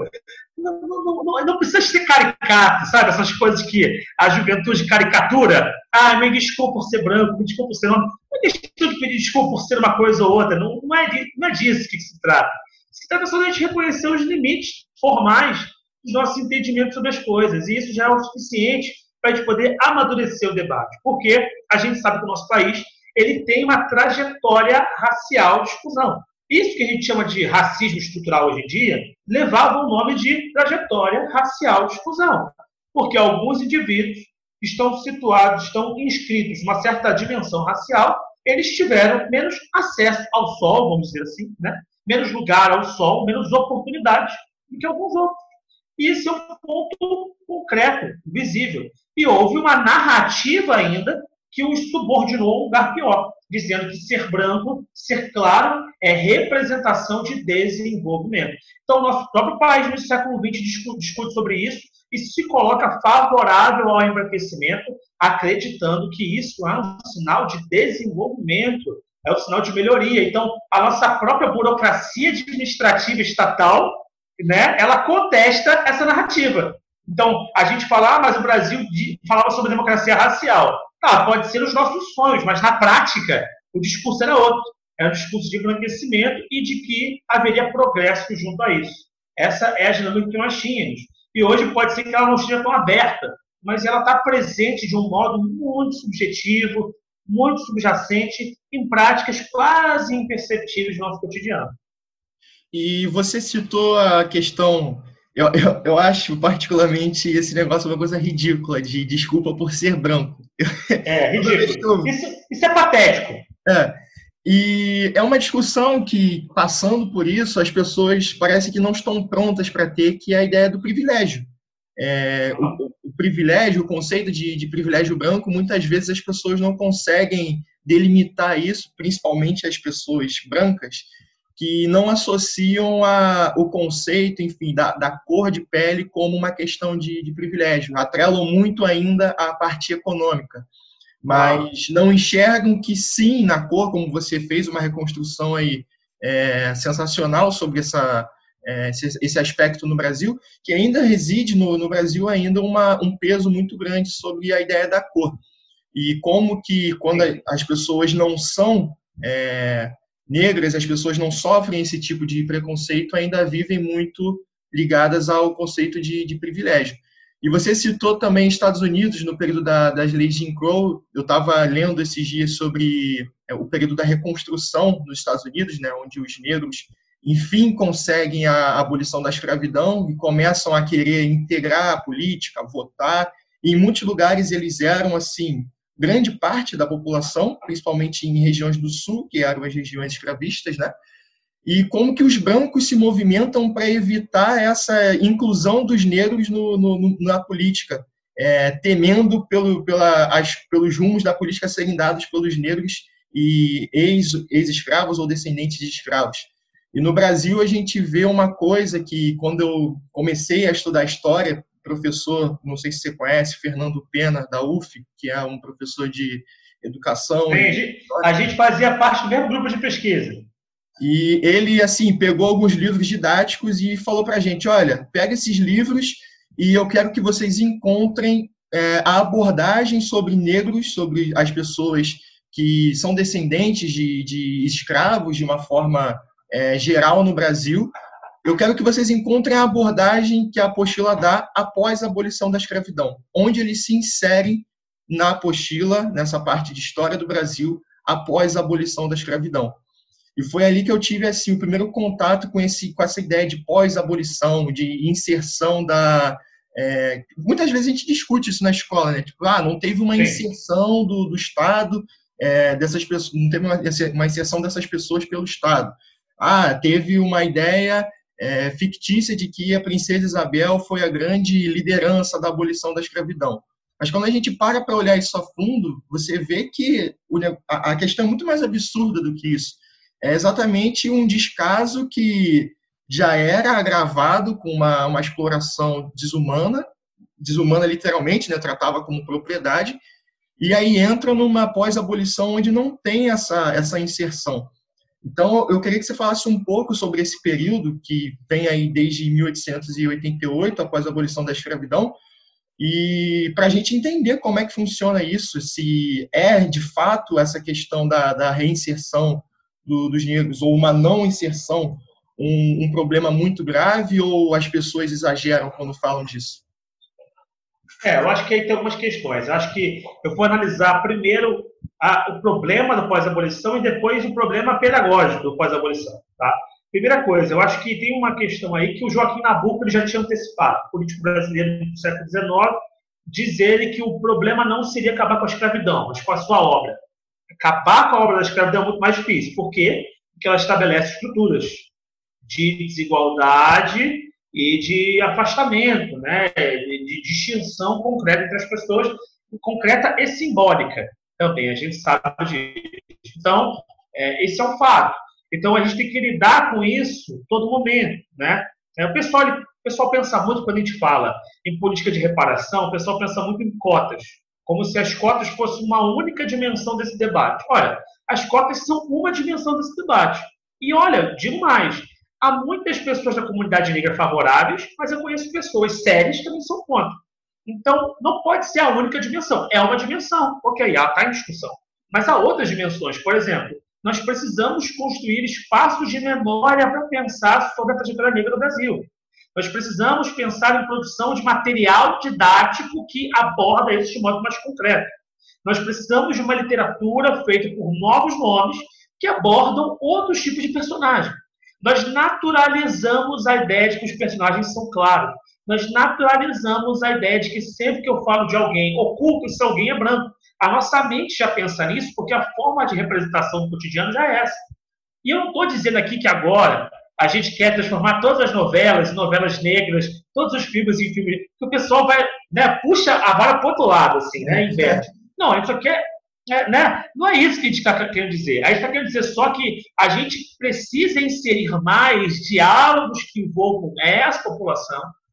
[SPEAKER 1] não, não, não, não, precisa ser caricato, sabe? Essas coisas que a juventude caricatura. Ah, me desculpa por ser branco, me desculpa por ser homem. Não é questão de pedir desculpa por ser uma coisa ou outra. Não, não, é, não é disso que se trata. Se trata só de a gente reconhecer os limites formais dos nossos entendimentos sobre as coisas. E isso já é o suficiente para a gente poder amadurecer o debate. Porque a gente sabe que o nosso país ele tem uma trajetória racial de exclusão. Isso que a gente chama de racismo estrutural hoje em dia levava o nome de trajetória racial de exclusão, porque alguns indivíduos estão situados, estão inscritos numa certa dimensão racial, eles tiveram menos acesso ao sol, vamos dizer assim, né? menos lugar ao sol, menos oportunidades do que alguns outros. Esse é um ponto concreto, visível. E houve uma narrativa ainda que os subordinou a um lugar pior dizendo que ser branco, ser claro, é representação de desenvolvimento. Então, nosso próprio país, no século XX, discute sobre isso e se coloca favorável ao embranquecimento, acreditando que isso é um sinal de desenvolvimento, é um sinal de melhoria. Então, a nossa própria burocracia administrativa estatal, né, ela contesta essa narrativa. Então, a gente fala, ah, mas o Brasil falava sobre democracia racial. Tá, pode ser os nossos sonhos, mas na prática o discurso era outro. Era um discurso de embranquecimento e de que haveria progresso junto a isso. Essa é a dinâmica que nós tínhamos. E hoje pode ser que ela não esteja tão aberta, mas ela está presente de um modo muito subjetivo, muito subjacente, em práticas quase imperceptíveis no nosso cotidiano.
[SPEAKER 2] E você citou a questão eu, eu, eu, acho particularmente esse negócio uma coisa ridícula de desculpa por ser branco.
[SPEAKER 1] É, ridículo. Isso, isso é patético.
[SPEAKER 2] É. E é uma discussão que, passando por isso, as pessoas parece que não estão prontas para ter, que é a ideia do privilégio. É, o, o, privilégio, o conceito de, de privilégio branco, muitas vezes as pessoas não conseguem delimitar isso, principalmente as pessoas brancas, que não associam a, o conceito, enfim, da, da cor de pele como uma questão de, de privilégio. Atrelam muito ainda a parte econômica, mas não enxergam que sim, na cor, como você fez uma reconstrução aí é, sensacional sobre essa, é, esse aspecto no Brasil, que ainda reside no, no Brasil ainda uma, um peso muito grande sobre a ideia da cor. E como que quando as pessoas não são é, negras, as pessoas não sofrem esse tipo de preconceito, ainda vivem muito ligadas ao conceito de, de privilégio. E você citou também Estados Unidos no período da, das leis de Jim Crow. Eu estava lendo esses dias sobre é, o período da reconstrução nos Estados Unidos, né, onde os negros, enfim, conseguem a abolição da escravidão e começam a querer integrar a política, votar. E em muitos lugares eles eram assim grande parte da população, principalmente em regiões do sul, que eram as regiões escravistas, né? E como que os brancos se movimentam para evitar essa inclusão dos negros no, no, na política, é, temendo pelo, pela, as, pelos rumos da política serem dados pelos negros e ex-escravos ex ou descendentes de escravos. E no Brasil a gente vê uma coisa que, quando eu comecei a estudar história, professor, não sei se você conhece, Fernando Pena, da UF, que é um professor de educação.
[SPEAKER 1] Sim, a gente fazia parte do mesmo grupo de pesquisa.
[SPEAKER 2] E ele, assim, pegou alguns livros didáticos e falou para a gente: olha, pega esses livros e eu quero que vocês encontrem é, a abordagem sobre negros, sobre as pessoas que são descendentes de, de escravos de uma forma é, geral no Brasil, eu quero que vocês encontrem a abordagem que a apostila dá após a abolição da escravidão, onde eles se inserem na apostila, nessa parte de história do Brasil, após a abolição da escravidão. E foi ali que eu tive assim o primeiro contato com esse com essa ideia de pós-abolição, de inserção da é, muitas vezes a gente discute isso na escola, né? Tipo, ah, não teve uma inserção do, do Estado é, dessas pessoas, não teve uma, uma inserção dessas pessoas pelo Estado. Ah, teve uma ideia é, fictícia de que a princesa Isabel foi a grande liderança da abolição da escravidão. Mas quando a gente para para olhar isso a fundo, você vê que a questão é muito mais absurda do que isso. É exatamente um descaso que já era agravado com uma, uma exploração desumana, desumana literalmente, né, tratava como propriedade, e aí entra numa pós-abolição onde não tem essa, essa inserção. Então, eu queria que você falasse um pouco sobre esse período que vem aí desde 1888, após a abolição da escravidão, e para a gente entender como é que funciona isso, se é de fato essa questão da, da reinserção do, dos negros ou uma não inserção um, um, problema muito grave ou as pessoas exageram quando falam disso?
[SPEAKER 1] É, eu acho que aí tem algumas questões. Eu acho que eu vou analisar primeiro a, o problema do pós-abolição e depois o problema pedagógico do pós-abolição. Tá? Primeira coisa, eu acho que tem uma questão aí que o Joaquim Nabuco ele já tinha antecipado, político brasileiro do século XIX, dizer que o problema não seria acabar com a escravidão, mas com a sua obra. Acabar com a obra da escravidão é muito mais difícil. Por quê? Porque ela estabelece estruturas de desigualdade e de afastamento, né? de distinção concreta entre as pessoas, concreta e simbólica também, a gente sabe disso. Então, é, esse é um fato. Então, a gente tem que lidar com isso todo momento. Né? É, o, pessoal, o pessoal pensa muito, quando a gente fala em política de reparação, o pessoal pensa muito em cotas, como se as cotas fossem uma única dimensão desse debate. Olha, as cotas são uma dimensão desse debate. E olha, digo mais, há muitas pessoas da comunidade negra favoráveis, mas eu conheço pessoas sérias que também são contra. Então, não pode ser a única dimensão. É uma dimensão, ok, está em discussão. Mas há outras dimensões. Por exemplo, nós precisamos construir espaços de memória para pensar sobre a trajetória negra no Brasil. Nós precisamos pensar em produção de material didático que aborda isso de modo mais concreto. Nós precisamos de uma literatura feita por novos nomes que abordam outros tipos de personagens. Nós naturalizamos a ideia de que os personagens são claros nós naturalizamos a ideia de que sempre que eu falo de alguém oculto, esse alguém é branco. A nossa mente já pensa nisso porque a forma de representação do cotidiano já é essa. E eu não estou dizendo aqui que agora a gente quer transformar todas as novelas em novelas negras, todos os filmes em filmes, que o pessoal vai, né, puxa a vara para o outro lado, assim, né, inverte. Não, a gente só quer, é, né, não é isso que a gente está querendo dizer. A gente está querendo dizer só que a gente precisa inserir mais diálogos que envolvam essa população, é,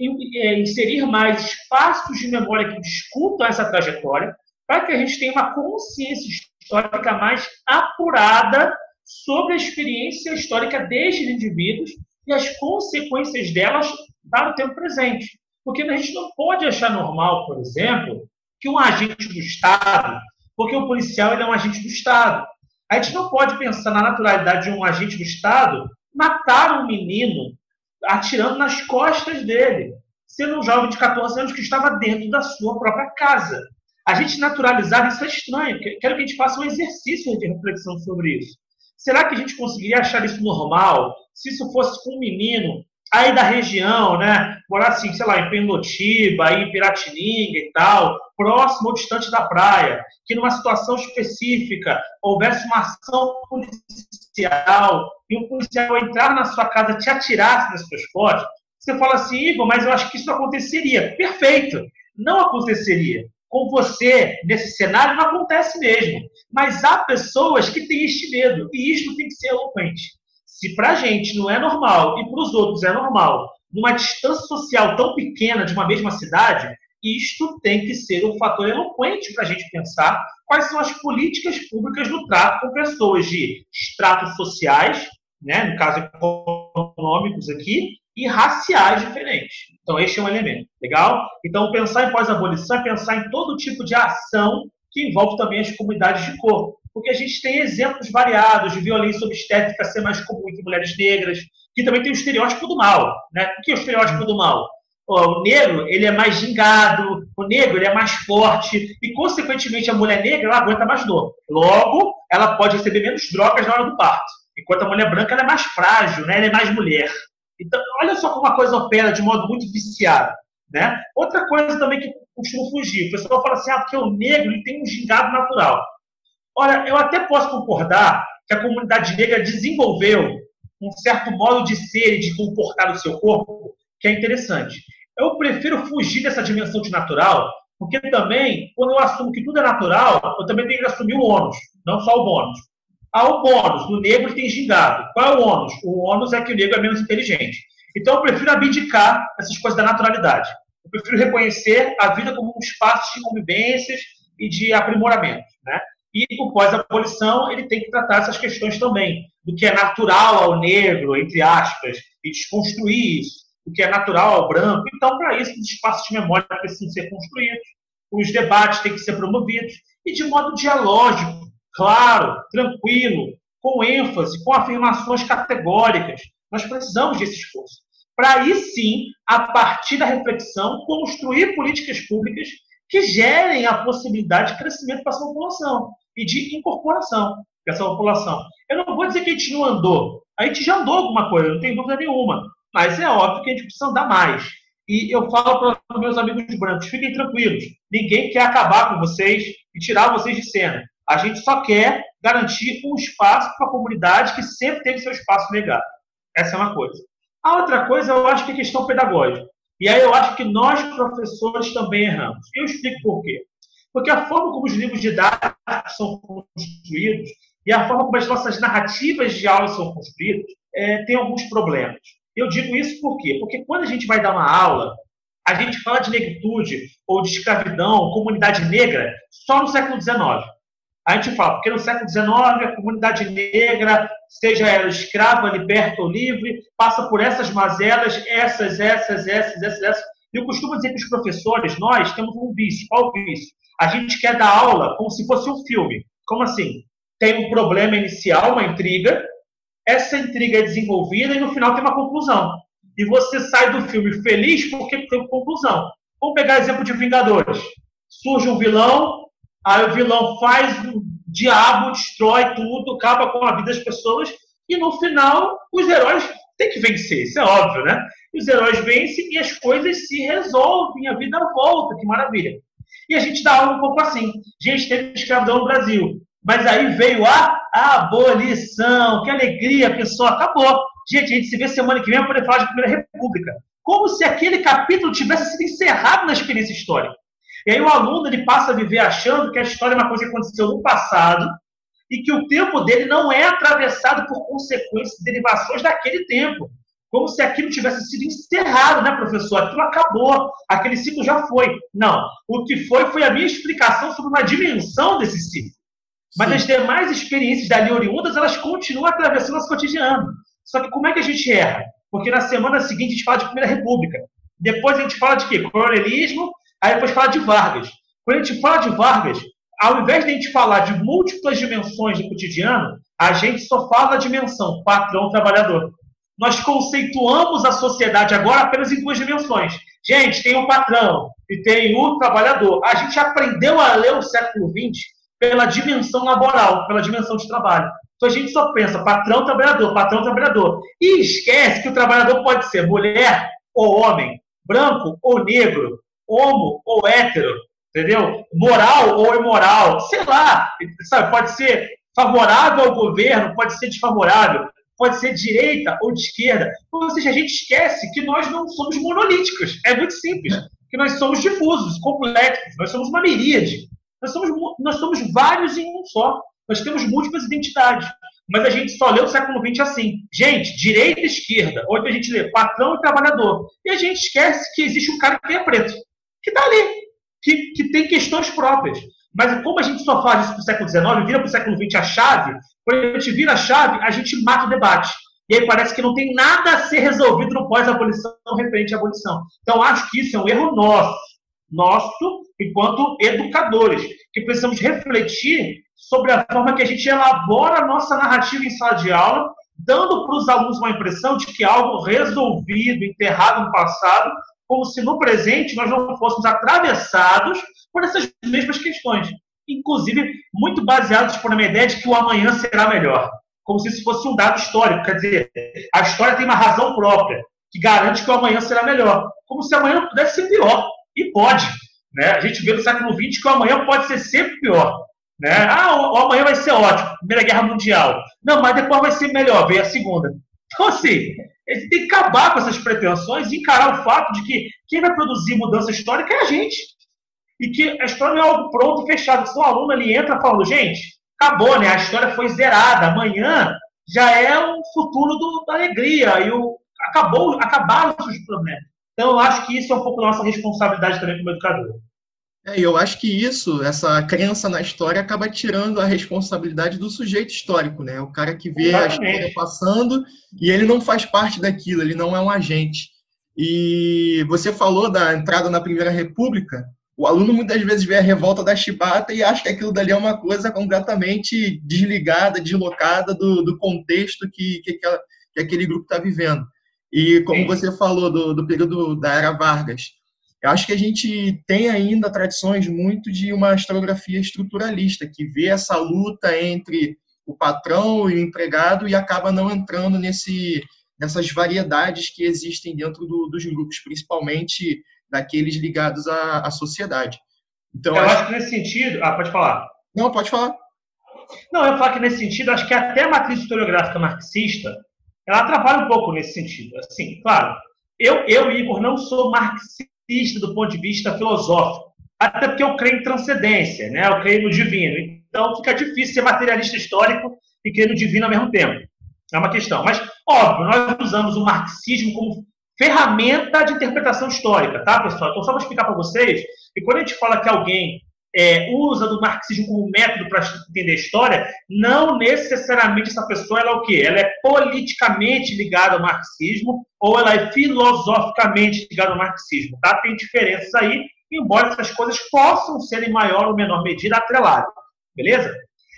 [SPEAKER 1] inserir mais espaços de memória que discutam essa trajetória, para que a gente tenha uma consciência histórica mais apurada sobre a experiência histórica destes indivíduos e as consequências delas para o tempo presente. Porque a gente não pode achar normal, por exemplo, que um agente do Estado, porque o policial é um agente do Estado, a gente não pode pensar na naturalidade de um agente do Estado matar um menino atirando nas costas dele. sendo um jovem de 14 anos que estava dentro da sua própria casa. A gente naturalizar isso é estranho. Quero que a gente faça um exercício de reflexão sobre isso. Será que a gente conseguiria achar isso normal se isso fosse com um menino aí da região, né? Morar assim, sei lá, em Pendotiba, aí em Piratininga e tal, próximo ou distante da praia, que numa situação específica houvesse uma ação policial e um policial entrar na sua casa te atirasse nas suas costas, você fala assim, Igor, mas eu acho que isso aconteceria. Perfeito. Não aconteceria. Com você, nesse cenário, não acontece mesmo. Mas há pessoas que têm este medo, e isto tem que ser eloquente. Se para a gente não é normal e para os outros é normal, numa distância social tão pequena de uma mesma cidade, isto tem que ser um fator eloquente para a gente pensar quais são as políticas públicas no trato com pessoas de estratos sociais, né, no caso econômicos aqui, e raciais diferentes. Então, este é um elemento. Legal? Então, pensar em pós-abolição é pensar em todo tipo de ação que envolve também as comunidades de cor. Porque a gente tem exemplos variados de violência obstétrica ser mais comum entre mulheres negras, que também tem o estereótipo do mal. Né? O que é o estereótipo do mal? O negro ele é mais gingado, o negro ele é mais forte e, consequentemente, a mulher negra ela aguenta mais dor. Logo, ela pode receber menos drogas na hora do parto. Enquanto a mulher branca ela é mais frágil, né? ela é mais mulher. Então, olha só como a coisa opera de modo muito viciado. Né? Outra coisa também que costumo fugir, o pessoal fala assim, ah, porque o negro ele tem um gingado natural. Olha, eu até posso concordar que a comunidade negra desenvolveu um certo modo de ser e de comportar o seu corpo que é interessante. Eu prefiro fugir dessa dimensão de natural, porque também, quando eu assumo que tudo é natural, eu também tenho que assumir o ônus, não só o bônus. Há o bônus, no negro tem gingado. Qual é o ônus? O ônus é que o negro é menos inteligente. Então eu prefiro abdicar essas coisas da naturalidade. Eu prefiro reconhecer a vida como um espaço de convivências e de aprimoramento. Né? E o pós-abolição, ele tem que tratar essas questões também, do que é natural ao negro, entre aspas, e desconstruir isso, do que é natural ao branco. Então, para isso, os espaços de memória precisam ser construídos, os debates têm que ser promovidos, e de modo dialógico, claro, tranquilo, com ênfase, com afirmações categóricas. Nós precisamos desse esforço. Para aí sim, a partir da reflexão, construir políticas públicas que gerem a possibilidade de crescimento para essa população e de incorporação dessa população. Eu não vou dizer que a gente não andou. A gente já andou alguma coisa, não tem dúvida nenhuma. Mas é óbvio que a gente precisa andar mais. E eu falo para os meus amigos brancos, fiquem tranquilos. Ninguém quer acabar com vocês e tirar vocês de cena. A gente só quer garantir um espaço para a comunidade que sempre teve seu espaço negado. Essa é uma coisa. A outra coisa, eu acho que é questão pedagógica. E aí eu acho que nós, professores, também erramos. Eu explico por quê. Porque a forma como os livros didáticos são construídos e a forma como as nossas narrativas de aula são construídas é, tem alguns problemas. Eu digo isso por quê? Porque quando a gente vai dar uma aula, a gente fala de negritude ou de escravidão, comunidade negra, só no século XIX. A gente fala, porque no século XIX a comunidade negra, seja ela escrava, liberta ou livre, passa por essas mazelas, essas, essas, essas, essas, essas. E eu costumo dizer que os professores, nós temos um vício. Qual o vício? A gente quer dar aula como se fosse um filme. Como assim? Tem um problema inicial, uma intriga, essa intriga é desenvolvida e no final tem uma conclusão. E você sai do filme feliz porque tem conclusão. Vamos pegar o exemplo de Vingadores. Surge um vilão, aí o vilão faz o diabo, destrói tudo, acaba com a vida das pessoas, e no final os heróis têm que vencer, isso é óbvio, né? Os heróis vencem e as coisas se resolvem, a vida volta, que maravilha. E a gente dá aula um pouco assim. Gente, teve escravidão no Brasil. Mas aí veio a abolição. Que alegria, pessoal. Acabou. Gente, a gente se vê semana que vem para poder falar de Primeira República. Como se aquele capítulo tivesse sido encerrado na experiência histórica. E aí o aluno ele passa a viver achando que a história é uma coisa que aconteceu no passado e que o tempo dele não é atravessado por consequências e derivações daquele tempo. Como se aquilo tivesse sido encerrado, né, professor? Aquilo acabou, aquele ciclo já foi. Não. O que foi foi a minha explicação sobre uma dimensão desse ciclo. Mas as demais experiências dali oriundas, elas continuam atravessando nosso cotidiano. Só que como é que a gente erra? Porque na semana seguinte a gente fala de Primeira República. Depois a gente fala de quê? Coronelismo, aí depois fala de Vargas. Quando a gente fala de Vargas, ao invés de a gente falar de múltiplas dimensões do cotidiano, a gente só fala da dimensão patrão-trabalhador. nós conceituamos a sociedade agora apenas em duas dimensões. Gente, tem o patrão e tem o trabalhador. A gente aprendeu a ler o século XX pela dimensão laboral, pela dimensão de trabalho. Então a gente só pensa patrão, trabalhador, patrão, trabalhador. E esquece que o trabalhador pode ser mulher ou homem, branco ou negro, homo ou hétero, entendeu? Moral ou imoral, sei lá, sabe? Pode ser favorável ao governo, pode ser desfavorável, pode ser direita ou de esquerda. Ou seja, a gente esquece que nós não somos monolíticos. É muito simples. Que nós somos difusos, complexos, nós somos uma miríade. Nós somos, nós somos vários em um só. Nós temos múltiplas identidades. Mas a gente só lê o século XX assim. Gente, direita e esquerda. Ou a gente lê patrão e trabalhador. E a gente esquece que existe um cara que é preto. Que está ali. Que, que tem questões próprias. Mas como a gente só faz isso para o século XIX, vira para o século XX a chave, quando a gente vira a chave, a gente mata o debate. E aí parece que não tem nada a ser resolvido no pós-abolição referente à abolição. Então, acho que isso é um erro nosso, nosso, enquanto educadores, que precisamos refletir sobre a forma que a gente elabora a nossa narrativa em sala de aula, dando para os alunos uma impressão de que algo resolvido, enterrado no passado, como se no presente nós não fôssemos atravessados por essas mesmas questões. Inclusive, muito baseados por uma ideia de que o amanhã será melhor. Como se isso fosse um dado histórico. Quer dizer, a história tem uma razão própria, que garante que o amanhã será melhor. Como se amanhã pudesse ser pior. E pode. Né? A gente vê no século XX que o amanhã pode ser sempre pior. Né? Ah, o, amanhã vai ser ótimo, Primeira Guerra Mundial. Não, mas depois vai ser melhor, veio a Segunda. Então, assim, a gente tem que acabar com essas pretensões e encarar o fato de que quem vai produzir mudança histórica é a gente. E que a história não é algo pronto e fechado. Se o aluno ali entra falando, gente, acabou, né? A história foi zerada. Amanhã já é o futuro do, da alegria. E o, acabou, acabaram os problemas. Então, eu acho que isso é um pouco nossa responsabilidade também como educador.
[SPEAKER 2] É, eu acho que isso, essa crença na história, acaba tirando a responsabilidade do sujeito histórico, né? O cara que vê Exatamente. a história passando e ele não faz parte daquilo, ele não é um agente. E você falou da entrada na Primeira República, o aluno muitas vezes vê a revolta da chibata e acha que aquilo dali é uma coisa completamente desligada, deslocada do, do contexto que, que, aquela, que aquele grupo está vivendo. E como Sim. você falou do, do período da Era Vargas, eu acho que a gente tem ainda tradições muito de uma historiografia estruturalista, que vê essa luta entre o patrão e o empregado e acaba não entrando nesse, nessas variedades que existem dentro do, dos grupos, principalmente daqueles ligados à, à sociedade.
[SPEAKER 1] Então, eu acho... acho que nesse sentido. Ah, pode falar.
[SPEAKER 2] Não, pode falar.
[SPEAKER 1] Não, eu falo que nesse sentido, acho que até a matriz historiográfica marxista, ela trabalha um pouco nesse sentido. Assim, claro, eu, eu Igor, não sou marxista do ponto de vista filosófico. Até porque eu creio em transcendência, né? eu creio no divino. Então fica difícil ser materialista histórico e crer no divino ao mesmo tempo. É uma questão. Mas, óbvio, nós usamos o marxismo como ferramenta de interpretação histórica, tá, pessoal? Então, só vou explicar para vocês que quando a gente fala que alguém é, usa do marxismo como método para entender a história, não necessariamente essa pessoa ela é o quê? Ela é politicamente ligada ao marxismo ou ela é filosoficamente ligada ao marxismo, tá? Tem diferenças aí, embora essas coisas possam ser em maior ou menor medida atreladas, beleza?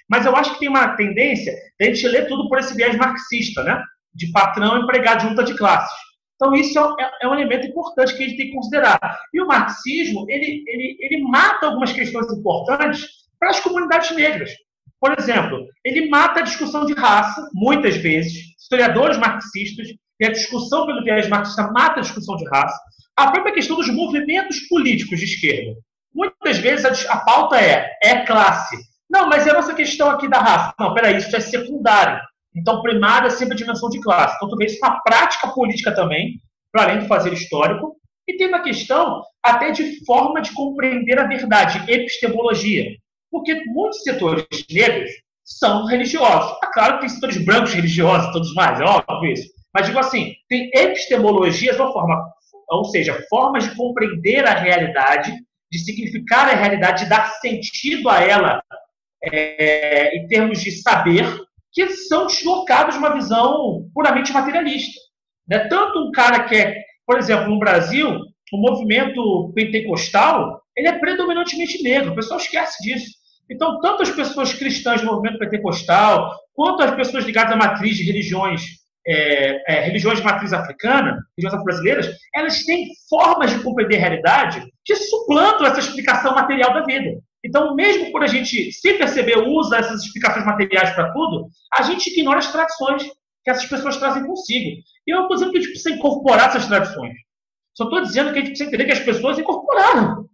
[SPEAKER 1] Mas eu acho que tem uma tendência de a gente ler tudo por esse viés marxista, né? De patrão empregado junta de classes. Então, isso é, é, um elemento importante que a gente tem que considerar. E o marxismo, ele, ele, ele mata algumas questões importantes para as comunidades negras. Por exemplo, ele mata a discussão de raça, muitas vezes. Historiadores marxistas, e a discussão pelo viés marxista mata a discussão de raça. A própria questão dos movimentos políticos de esquerda. Muitas vezes a, a pauta é, é classe. Não, mas e a nossa questão aqui da raça? Não, peraí, isso é secundário. Então, primário é sempre a dimensão de classe. Então, tu vê isso na prática política também, para além do fazer histórico. E tem uma questão até de forma de compreender a verdade, epistemologia. Porque muitos setores negros são religiosos. É claro que tem setores brancos religiosos todos mais, é óbvio isso. Mas digo assim, tem epistemologias ou forma, ou seja, formas de compreender a realidade, de significar a realidade, de dar sentido a ela é, em termos de saber, que são deslocados de uma visão puramente materialista. Né? Tanto um cara que é, por exemplo, no Brasil, o movimento pentecostal, ele é predominantemente negro, o pessoal esquece disso. Então, tanto as pessoas cristãs do movimento pentecostal, quanto as pessoas ligadas à matriz de religiões é, é, religiões de matriz africana, religiões brasileiras, elas têm formas de compreender a realidade que suplantam essa explicação material da vida. Então, mesmo quando a gente, se perceber, usa essas explicações materiais para tudo, a gente ignora as tradições que essas pessoas trazem consigo. E eu estou dizendo que a gente precisa incorporar essas tradições. Só estou dizendo que a gente precisa entender que as pessoas incorporaram.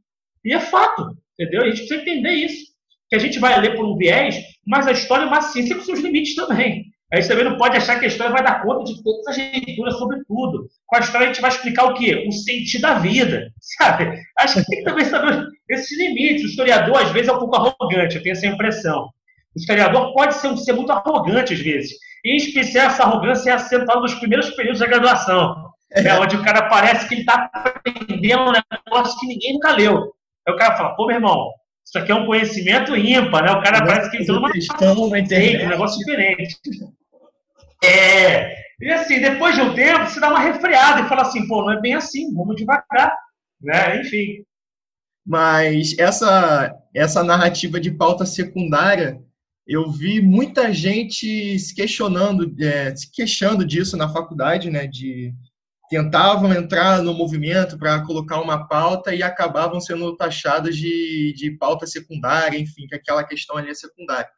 [SPEAKER 1] E é fato, entendeu? A gente precisa entender isso. Que a gente vai ler por um viés, mas a história é uma ciência com seus limites também. A gente também não pode achar que a história vai dar conta de todas as leituras sobre tudo. Com a história a gente vai explicar o quê? O sentido da vida, sabe? Acho que tem que também saber esses limites. O historiador, às vezes, é um pouco arrogante, eu tenho essa impressão. O historiador pode ser, ser muito arrogante, às vezes. E, em especial, essa arrogância é acentuada nos primeiros períodos da graduação, é. Né, onde o cara parece que ele está aprendendo um negócio que ninguém nunca leu. Aí o cara fala, pô, meu irmão, isso aqui é um conhecimento ímpar, né? O cara parece que entrou numa questão na internet, um negócio diferente. É, e assim, depois de um tempo, você dá uma refreada e fala assim, pô, não é bem assim, vamos devagar, né? Enfim.
[SPEAKER 2] Mas essa, essa narrativa de pauta secundária, eu vi muita gente se questionando, é, se queixando disso na faculdade, né? De tentavam entrar no movimento para colocar uma pauta e acabavam sendo taxados de, de pauta secundária, enfim, que aquela questão ali é secundária.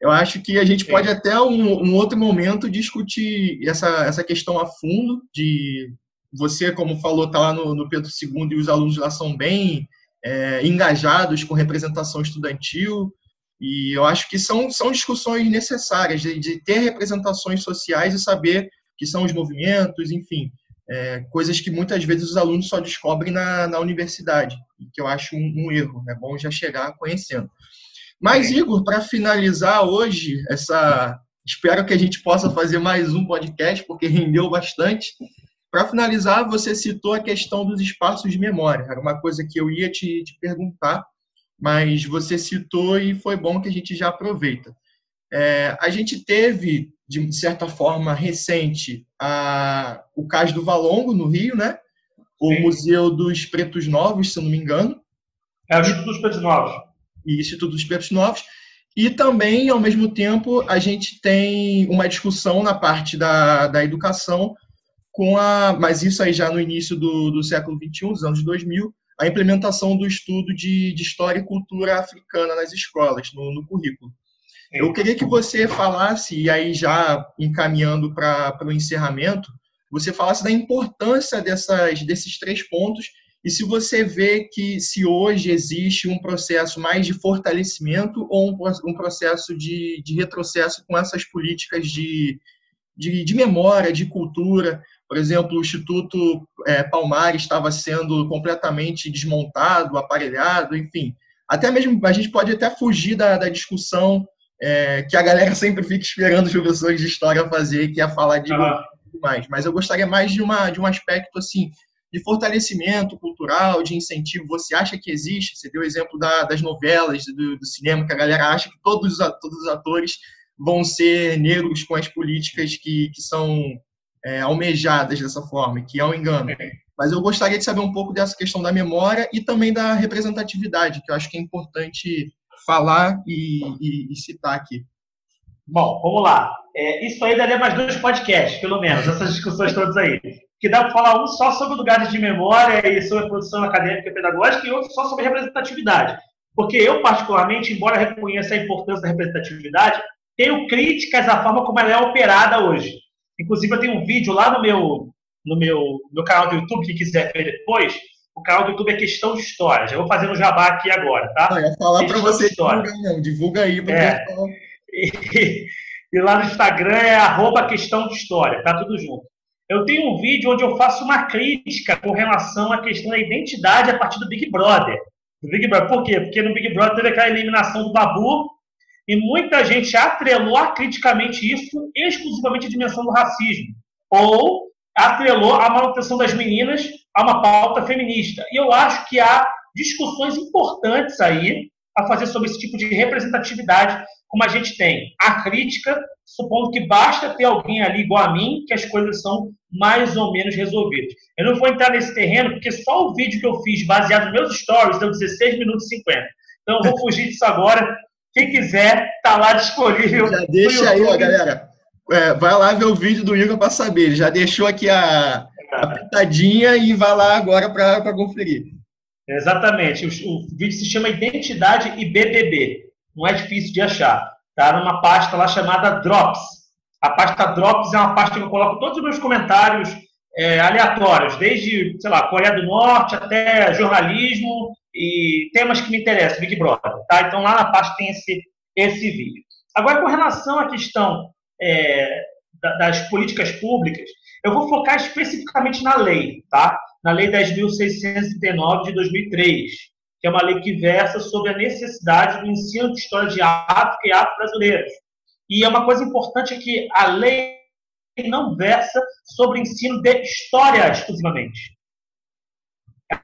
[SPEAKER 2] Eu acho que a gente pode até um, um outro momento discutir essa, essa questão a fundo de você, como falou, tá lá no, no Pedro II e os alunos lá são bem é, engajados com representação estudantil. E eu acho que são, são discussões necessárias de, de ter representações sociais e saber que são os movimentos, enfim, é, coisas que muitas vezes os alunos só descobrem na, na universidade, que eu acho um, um erro, é bom já chegar conhecendo. Mas, Igor, para finalizar hoje, essa. Espero que a gente possa fazer mais um podcast, porque rendeu bastante. Para finalizar, você citou a questão dos espaços de memória. Era uma coisa que eu ia te, te perguntar, mas você citou e foi bom que a gente já aproveita. É, a gente teve, de certa forma, recente, a, o caso do Valongo, no Rio, né? O Sim. Museu dos Pretos Novos, se não me engano.
[SPEAKER 1] É o Instituto dos Pretos Novos
[SPEAKER 2] e Instituto dos Pretos Novos. E também, ao mesmo tempo, a gente tem uma discussão na parte da, da educação, com a, mas isso aí já no início do, do século XXI, dos anos 2000, a implementação do estudo de, de história e cultura africana nas escolas, no, no currículo. Eu queria que você falasse, e aí já encaminhando para o encerramento, você falasse da importância dessas, desses três pontos e se você vê que se hoje existe um processo mais de fortalecimento ou um, um processo de, de retrocesso com essas políticas de, de, de memória, de cultura, por exemplo, o Instituto é, Palmares estava sendo completamente desmontado, aparelhado, enfim. Até mesmo a gente pode até fugir da, da discussão é, que a galera sempre fica esperando os professores de história fazer, que é falar de ah. mais. Mas eu gostaria mais de, uma, de um aspecto assim de fortalecimento cultural, de incentivo, você acha que existe? Você deu o exemplo da, das novelas, do, do, cinema, que a galera acha que todos, todos os atores vão ser negros com as políticas que, que são é, almejadas dessa forma, que é um engano. Mas eu gostaria de saber um pouco dessa questão da memória e também da representatividade, que eu acho que é importante falar e, e, e citar aqui.
[SPEAKER 1] Bom, vamos lá. É, isso aí daria mais dois podcasts, pelo menos, essas discussões todas aí que dá para falar um só sobre lugares de memória e sobre produção acadêmica e pedagógica e outro só sobre representatividade. Porque eu, particularmente, embora reconheça a importância da representatividade, tenho críticas à forma como ela é operada hoje. Inclusive, eu tenho um vídeo lá no meu, no meu, meu canal do YouTube, que quiser ver depois. O canal do YouTube é Questão de História. Já vou fazer no jabá aqui agora, tá?
[SPEAKER 2] Eu ia falar para você divulgar, não. Divulga aí.
[SPEAKER 1] É. E, e, lá no Instagram é arroba Questão de História. Tá tudo junto. Eu tenho um vídeo onde eu faço uma crítica com relação à questão da identidade a partir do Big Brother. Do Big Brother. Por quê? Porque no Big Brother teve aquela eliminação do Babu e muita gente atrelou acriticamente isso exclusivamente à dimensão do racismo. Ou atrelou a manutenção das meninas a uma pauta feminista. E eu acho que há discussões importantes aí a fazer sobre esse tipo de representatividade, como a gente tem a crítica, supondo que basta ter alguém ali igual a mim, que as coisas são mais ou menos resolvidas. Eu não vou entrar nesse terreno, porque só o vídeo que eu fiz baseado nos meus stories deu 16 minutos e 50. Então eu vou fugir disso agora. Quem quiser, tá lá disponível.
[SPEAKER 2] Já deixa aí, ó, galera. é, vai lá ver o vídeo do Igor para saber. Ele já deixou aqui a, a pitadinha e vai lá agora para conferir.
[SPEAKER 1] Exatamente. O, o, vídeo se chama Identidade e BBB. Não é difícil de achar. Tá numa pasta lá chamada Drops. A pasta Drops é uma pasta que eu coloco todos os meus comentários é, aleatórios, desde, sei lá, Coreia do Norte até jornalismo e temas que me interessam, Big Brother. Tá? Então lá na pasta tem esse, esse vídeo. Agora, com relação à questão é, das políticas públicas, eu vou focar especificamente na lei, tá? Na Lei 10.639 de 2003, que é uma lei que versa sobre a necessidade do ensino de história de África e afro-brasileiros. E é uma coisa importante é que a lei não versa sobre ensino de história exclusivamente.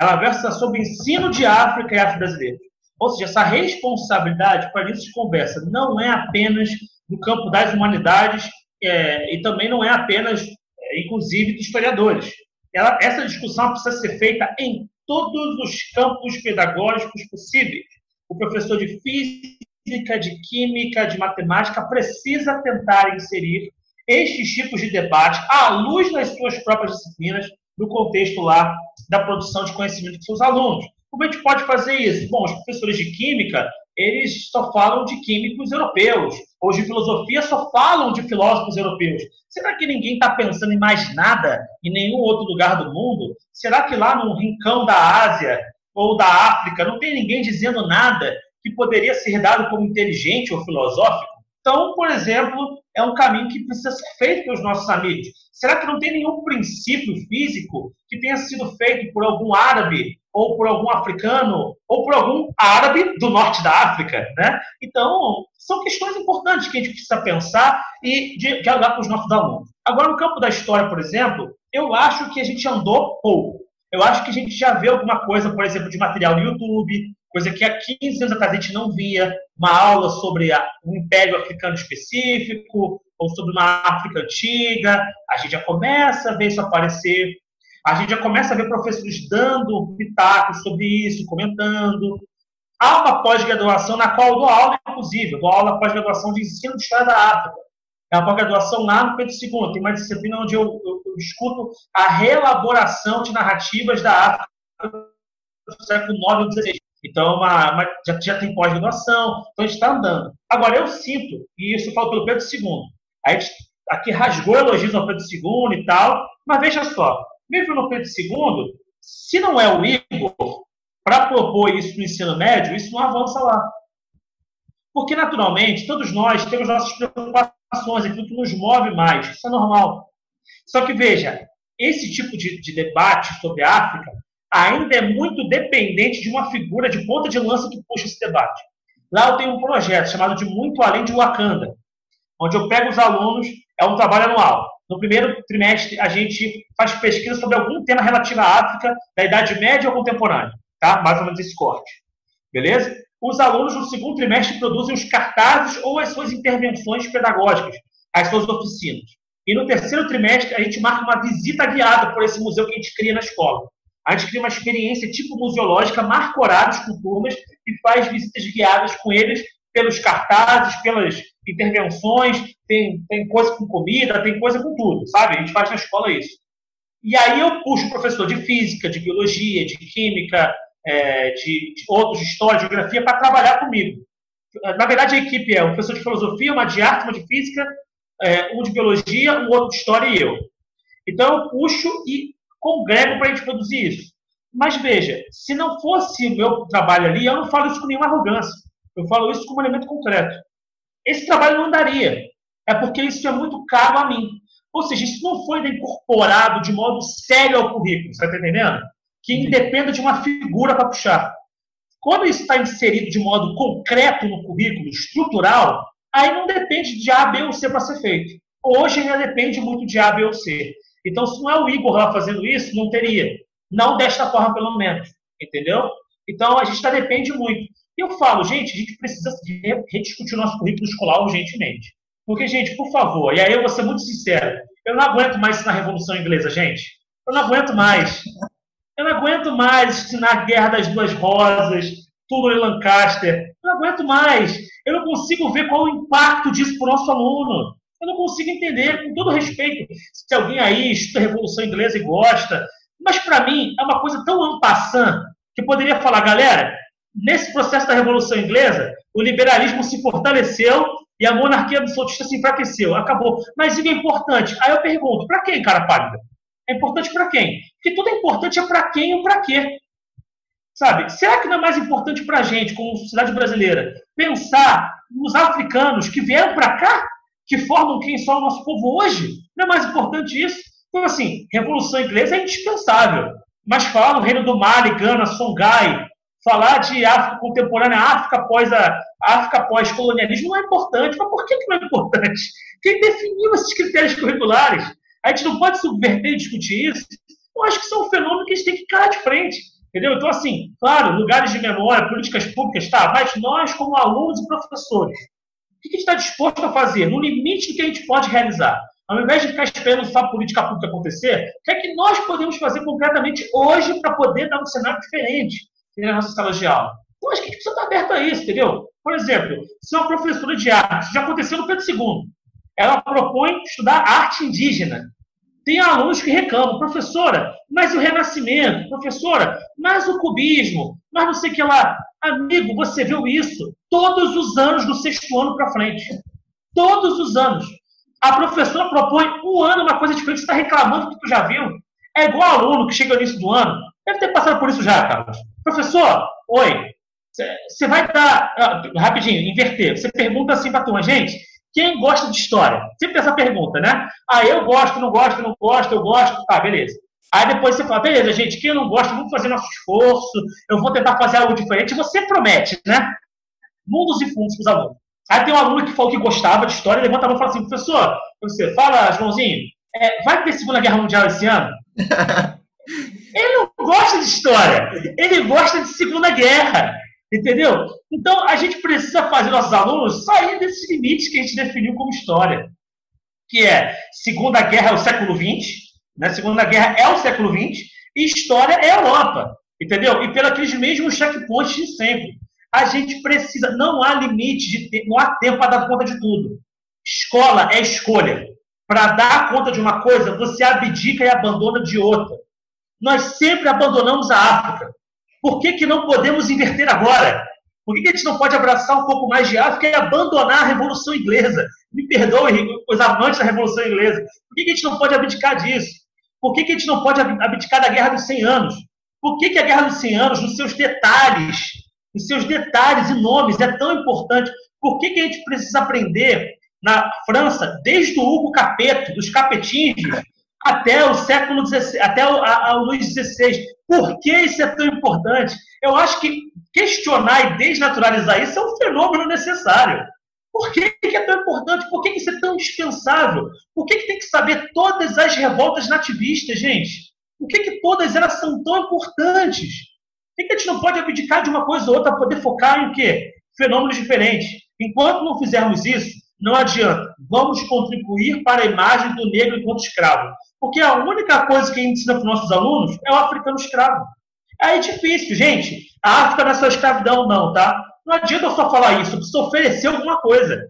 [SPEAKER 1] Ela versa sobre ensino de África e afro-brasileiros. Ou seja, essa responsabilidade para isso de conversa não é apenas no campo das humanidades é, e também não é apenas, é, inclusive, de historiadores. Ela, essa discussão precisa ser feita em todos os campos pedagógicos possíveis. O professor de física, de química, de matemática precisa tentar inserir estes tipos de debate à luz das suas próprias disciplinas no contexto lá da produção de conhecimento dos seus alunos. Como a gente pode fazer isso? Bom, os professores de química, eles só falam de químicos europeus. Os de filosofia só falam de filósofos europeus. Será que ninguém está pensando em mais nada em nenhum outro lugar do mundo? Será que lá no rincão da Ásia ou da África não tem ninguém dizendo nada que poderia ser dado como inteligente ou filosófico? Então, por exemplo, é um caminho que precisa ser feito pelos nossos amigos. Será que não tem nenhum princípio físico que tenha sido feito por algum árabe, ou por algum africano, ou por algum árabe do norte da África? Né? Então, são questões importantes que a gente precisa pensar e dialogar com os nossos alunos. Agora, no campo da história, por exemplo, eu acho que a gente andou pouco. Eu acho que a gente já vê alguma coisa, por exemplo, de material no YouTube, coisa que há 15 anos atrás a gente não via, uma aula sobre um império africano específico, ou sobre uma África antiga, a gente já começa a ver isso aparecer, a gente já começa a ver professores dando pitacos sobre isso, comentando. Há uma pós-graduação na qual eu dou aula, inclusive, eu dou aula pós-graduação de ensino de história da África. É uma pós-graduação lá no Pedro II, tem uma disciplina onde eu, eu, eu discuto a reelaboração de narrativas da África do século IX e XVI. Então, uma, uma, já, já tem pós-graduação, então a gente está andando. Agora, eu sinto, e isso eu falo pelo Pedro II, a gente aqui rasgou elogios ao Pedro II e tal, mas veja só, mesmo no Pedro II, se não é o Igor para propor isso no ensino médio, isso não avança lá. Porque, naturalmente, todos nós temos nossas preocupações, aquilo que nos move mais, isso é normal. Só que, veja, esse tipo de, de debate sobre a África ainda é muito dependente de uma figura de ponta de lança que puxa esse debate. Lá eu tenho um projeto chamado de Muito Além de Wakanda, onde eu pego os alunos, é um trabalho anual. No primeiro trimestre, a gente faz pesquisa sobre algum tema relativo à África, da Idade Média ou contemporânea, tá? Mais ou menos esse corte. Beleza? Os alunos, no segundo trimestre, produzem os cartazes ou as suas intervenções pedagógicas, as suas oficinas. E no terceiro trimestre, a gente marca uma visita guiada por esse museu que a gente cria na escola. A gente cria uma experiência tipo museológica, marca horários com turmas e faz visitas guiadas com eles pelos cartazes, pelas intervenções, tem, tem coisa com comida, tem coisa com tudo, sabe? A gente faz na escola isso. E aí eu puxo professor de física, de biologia, de química, é, de, de, outros, de história, de geografia, para trabalhar comigo. Na verdade, a equipe é um professor de filosofia, uma de arte, uma de física, é, um de biologia, um outro de história e eu. Então, eu puxo e congrego para a gente produzir isso. Mas veja, se não fosse o meu trabalho ali, eu não falo isso com nenhuma arrogância. Eu falo isso como um elemento concreto. Esse trabalho não daria. É porque isso é muito caro a mim. Ou seja, isso não foi incorporado de modo sério ao currículo, você está entendendo? Que independa de uma figura para puxar. Quando isso está inserido de modo concreto no currículo, estrutural, aí não depende de A, B ou C para ser feito. Hoje ainda depende muito de A, B ou C. Então, se não é o Igor lá fazendo isso, não teria. Não desta forma, pelo menos. Entendeu? Então, a gente tá, depende muito. Eu falo, gente, a gente precisa rediscutir o nosso currículo escolar urgentemente. Porque, gente, por favor, e aí eu vou ser muito sincero, eu não aguento mais isso na Revolução Inglesa, gente. Eu não aguento mais. Eu não aguento mais ensinar a Guerra das Duas Rosas, tudo em Lancaster. Eu não aguento mais. Eu não consigo ver qual o impacto disso para o nosso aluno. Eu não consigo entender, com todo respeito, se alguém aí estuda a Revolução Inglesa e gosta, mas para mim é uma coisa tão ampassant que poderia falar, galera, nesse processo da Revolução Inglesa, o liberalismo se fortaleceu e a monarquia absolutista se enfraqueceu. Acabou. Mas isso é importante. Aí eu pergunto, para quem, cara pálida? É importante para quem? Porque tudo é importante é para quem ou para quê. Sabe? Será que não é mais importante para a gente, como sociedade brasileira, pensar nos africanos que vieram para cá, que formam quem só o nosso povo hoje? Não é mais importante isso? Então, assim, Revolução Inglesa é indispensável. Mas falar no Reino do Mali, Gana, Songhai, falar de África contemporânea, África após a África após colonialismo não é importante. Mas por que, que não é importante? Quem definiu esses critérios curriculares? A gente não pode subverter e discutir isso. Eu acho que são fenômenos que a gente tem que cair de frente. Entendeu? Então, assim, claro, lugares de memória, políticas públicas, tá, mas nós, como alunos e professores, o que a gente está disposto a fazer no limite do que a gente pode realizar? Ao invés de ficar esperando só a política pública acontecer, o que é que nós podemos fazer concretamente hoje para poder dar um cenário diferente de aula? Então, acho que a gente precisa estar aberto a isso, entendeu? Por exemplo, se uma professora de arte, já aconteceu no Pedro II, ela propõe estudar arte indígena. Tem alunos que reclamam, professora, mas o renascimento, professora, mas o cubismo, mas não sei o que lá. Amigo, você viu isso todos os anos do sexto ano para frente. Todos os anos. A professora propõe um ano uma coisa diferente, você está reclamando que tu já viu. É igual aluno que chega no início do ano. Deve ter passado por isso já, Carlos. Professor, oi. Você vai dar. Ah, rapidinho, inverter. Você pergunta assim para a turma, gente, quem gosta de história? Sempre tem essa pergunta, né? Ah, eu gosto, não gosto, não gosto, eu gosto. Tá, beleza. Aí depois você fala, beleza, gente, quem não gosta, vamos fazer nosso esforço, eu vou tentar fazer algo diferente. Você promete, né? Mundos e fundos para os alunos. Aí tem um aluno que falou que gostava de história, levanta a mão e fala assim, professor, você fala, Joãozinho, é, vai ter Segunda Guerra Mundial esse ano? ele não gosta de história, ele gosta de Segunda Guerra. Entendeu? Então, a gente precisa fazer nossos alunos sair desses limites que a gente definiu como história. Que é, Segunda Guerra é o século XX, né? Segunda Guerra é o século XX, e história é a Europa. Entendeu? E pelos mesmos checkpoints de sempre. A gente precisa, não há limite, de tempo, não há tempo para dar conta de tudo. Escola é escolha. Para dar conta de uma coisa, você abdica e abandona de outra. Nós sempre abandonamos a África. Por que, que não podemos inverter agora? Por que, que a gente não pode abraçar um pouco mais de África e abandonar a Revolução Inglesa? Me perdoe, os amantes da Revolução Inglesa. Por que, que a gente não pode abdicar disso? Por que, que a gente não pode abdicar da Guerra dos 100 Anos? Por que, que a Guerra dos 100 Anos, nos seus detalhes, nos seus detalhes e nomes, é tão importante? Por que, que a gente precisa aprender na França, desde o Hugo Capeto, dos capetinhos, até o século XVI, até o, a, o Luís XVI. Por que isso é tão importante? Eu acho que questionar e desnaturalizar isso é um fenômeno necessário. Por que, que é tão importante? Por que, que isso é tão indispensável? Por que, que tem que saber todas as revoltas nativistas, gente? Por que, que todas elas são tão importantes? Por que, que a gente não pode abdicar de uma coisa ou outra para poder focar em quê? Fenômenos diferentes. Enquanto não fizermos isso, não adianta. Vamos contribuir para a imagem do negro enquanto escravo. Porque a única coisa que a gente ensina para os nossos alunos é o africano escravo. Aí é difícil, gente. A África não é só escravidão, não, tá? Não adianta eu só falar isso, eu preciso oferecer alguma coisa.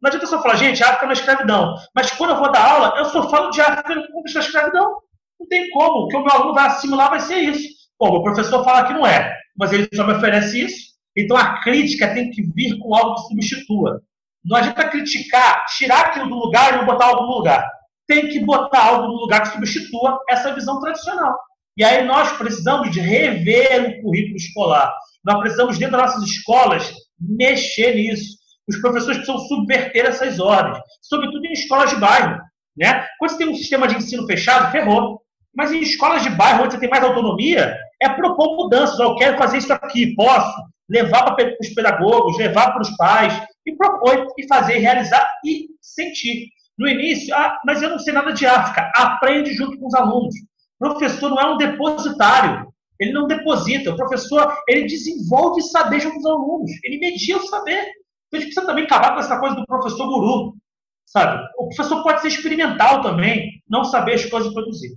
[SPEAKER 1] Não adianta eu só falar, gente, a África não é escravidão. Mas quando eu vou dar aula, eu só falo de África como escravidão. Não tem como. O que o meu aluno vai assimilar vai ser isso. Bom, o professor fala que não é, mas ele só me oferece isso. Então a crítica tem que vir com algo que substitua. Não adianta criticar, tirar aquilo do lugar e botar algo no lugar. Tem que botar algo no lugar que substitua essa visão tradicional. E aí nós precisamos de rever o currículo escolar. Nós precisamos, dentro das nossas escolas, mexer nisso. Os professores precisam subverter essas ordens, sobretudo em escolas de bairro. Né? Quando você tem um sistema de ensino fechado, ferrou. Mas em escolas de bairro, onde você tem mais autonomia, é propor mudanças. Eu quero fazer isso aqui, posso levar para os pedagogos, levar para os pais, e propõe e fazer, realizar e sentir. No início, ah, mas eu não sei nada de África. Aprende junto com os alunos. O professor não é um depositário. Ele não deposita. O professor, ele desenvolve saber junto com os alunos. Ele media o saber. Então, a gente precisa também acabar com essa coisa do professor guru. Sabe? O professor pode ser experimental também, não saber as coisas produzir.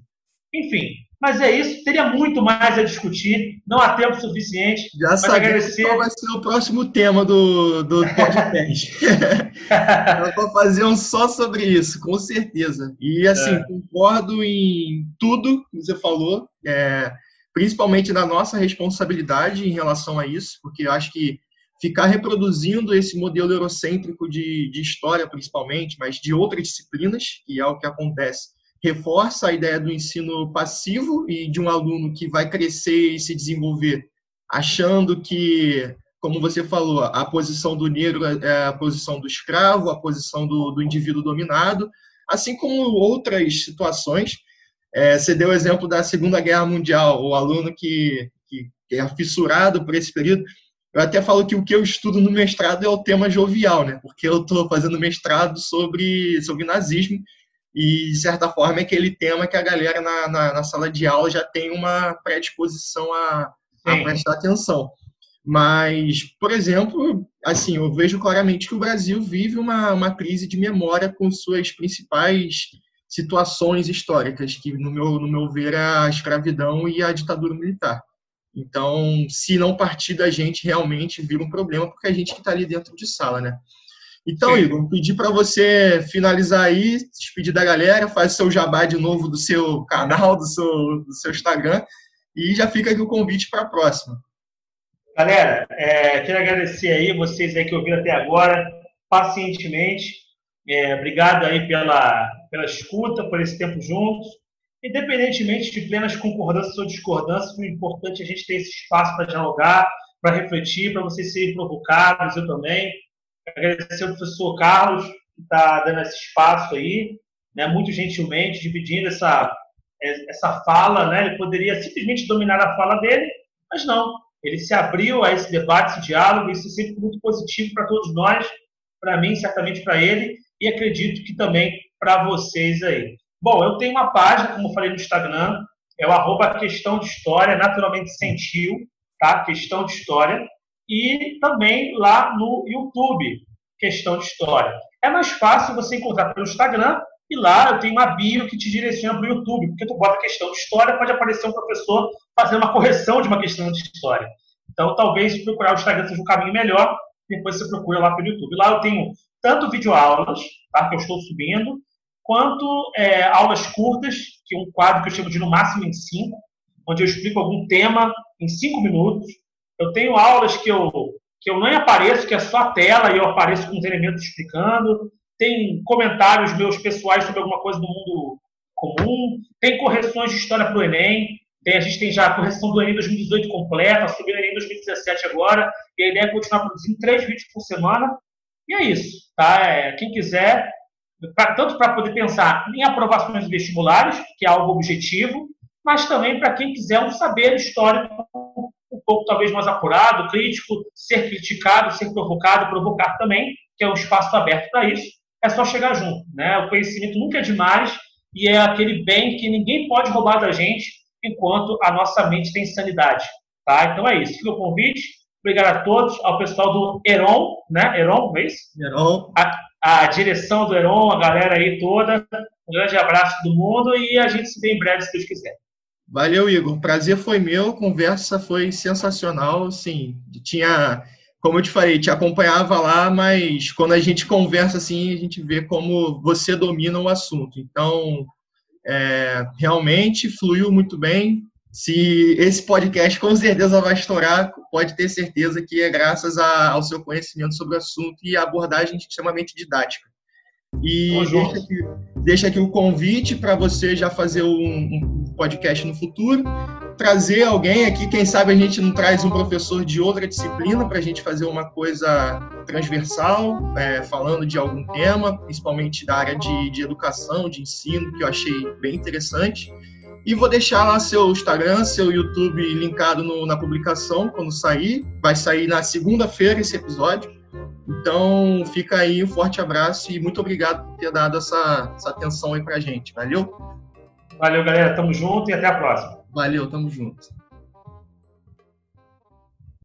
[SPEAKER 1] Enfim, mas é isso. Teria muito mais a discutir. Não há tempo suficiente.
[SPEAKER 2] Já sabemos qual vai ser o próximo tema do, do podcast. Nós vamos fazer um só sobre isso, com certeza. E assim, é. concordo em tudo que você falou, é, principalmente na nossa responsabilidade em relação a isso, porque eu acho que ficar reproduzindo esse modelo eurocêntrico de, de história, principalmente, mas de outras disciplinas, que é o que acontece reforça a ideia do ensino passivo e de um aluno que vai crescer e se desenvolver achando que, como você falou, a posição do negro é a posição do escravo, a posição do, do indivíduo dominado, assim como outras situações. É, você deu o exemplo da Segunda Guerra Mundial, o aluno que, que, é fissurado por esse período. Eu até falo que o que eu estudo no mestrado é o tema jovial, né? Porque eu estou fazendo mestrado sobre, sobre nazismo e, de certa forma, é aquele tema que a galera na, na, na sala de aula já tem uma predisposição a, a prestar atenção. Mas, por exemplo, assim, eu vejo claramente que o Brasil vive uma, uma crise de memória com suas principais situações históricas, que, no meu, no meu ver, é a escravidão e a ditadura militar. Então, se não partir da gente, realmente vira um problema, porque a gente que está ali dentro de sala, né? Então, Sim. Igor, pedir para você finalizar aí, despedir da galera, faz seu jabá de novo do seu canal, do seu, do seu Instagram, e já fica aqui o convite para a próxima.
[SPEAKER 1] Galera, é, quero agradecer aí vocês aí que ouviram até agora, pacientemente. É, obrigado aí pela, pela escuta, por esse tempo juntos. Independentemente de plenas concordâncias ou discordâncias, o importante é a gente ter esse espaço para dialogar, para refletir, para vocês serem provocados, eu também agradecer ao professor Carlos, que está dando esse espaço aí, né, muito gentilmente, dividindo essa, essa fala. Né, ele poderia simplesmente dominar a fala dele, mas não. Ele se abriu a esse debate, esse diálogo, isso é sempre muito positivo para todos nós, para mim, certamente para ele, e acredito que também para vocês aí. Bom, eu tenho uma página, como eu falei no Instagram, é o arroba questão de história, naturalmente sentiu, tá? Questão de história e também lá no YouTube, Questão de História. É mais fácil você encontrar pelo Instagram e lá eu tenho uma bio que te direciona para o YouTube, porque tu bota questão de história, pode aparecer um professor fazendo uma correção de uma questão de história. Então, talvez procurar o Instagram seja um caminho melhor, depois você procura lá pelo YouTube. Lá eu tenho tanto videoaulas, tá, que eu estou subindo, quanto é, aulas curtas, que é um quadro que eu chamo de no máximo em cinco, onde eu explico algum tema em cinco minutos, eu tenho aulas que eu, que eu nem apareço, que é só tela e eu apareço com os elementos explicando. Tem comentários meus pessoais sobre alguma coisa do mundo comum. Tem correções de história para o Enem. Tem, a gente tem já a correção do Enem 2018 completa, subindo o Enem 2017 agora. E a ideia é continuar produzindo três vídeos por semana. E é isso. Tá? É, quem quiser, pra, tanto para poder pensar em aprovações vestibulares, que é algo objetivo, mas também para quem quiser um saber histórico pouco talvez mais apurado, crítico, ser criticado, ser provocado, provocar também, que é um espaço aberto para isso. É só chegar junto, né? O conhecimento nunca é demais e é aquele bem que ninguém pode roubar da gente enquanto a nossa mente tem sanidade, tá? Então é isso. Fica o convite. Obrigado a todos, ao pessoal do Heron, né? Heron, é isso?
[SPEAKER 2] Heron.
[SPEAKER 1] A, a direção do Heron, a galera aí toda. Um grande abraço do mundo e a gente se vê em breve, se Deus quiser.
[SPEAKER 2] Valeu, Igor. Prazer foi meu, conversa foi sensacional. Sim, tinha, como eu te falei, te acompanhava lá, mas quando a gente conversa assim, a gente vê como você domina o assunto. Então, é, realmente fluiu muito bem. Se esse podcast com certeza vai estourar, pode ter certeza que é graças a, ao seu conhecimento sobre o assunto e abordagem extremamente didática. E deixa aqui, deixa aqui o convite para você já fazer um, um, podcast no futuro, trazer alguém aqui, quem sabe a gente não traz um professor de outra disciplina para a gente fazer uma coisa transversal, é, falando de algum tema, principalmente da área de, de educação, de ensino, que eu achei bem interessante. E vou deixar lá seu Instagram, seu YouTube linkado no, na publicação quando sair. Vai sair na segunda-feira esse episódio. Então, fica aí um forte abraço e muito obrigado por ter dado essa, essa atenção aí pra gente. Valeu?
[SPEAKER 1] Valeu, galera. Tamo junto e até a próxima.
[SPEAKER 2] Valeu, tamo junto.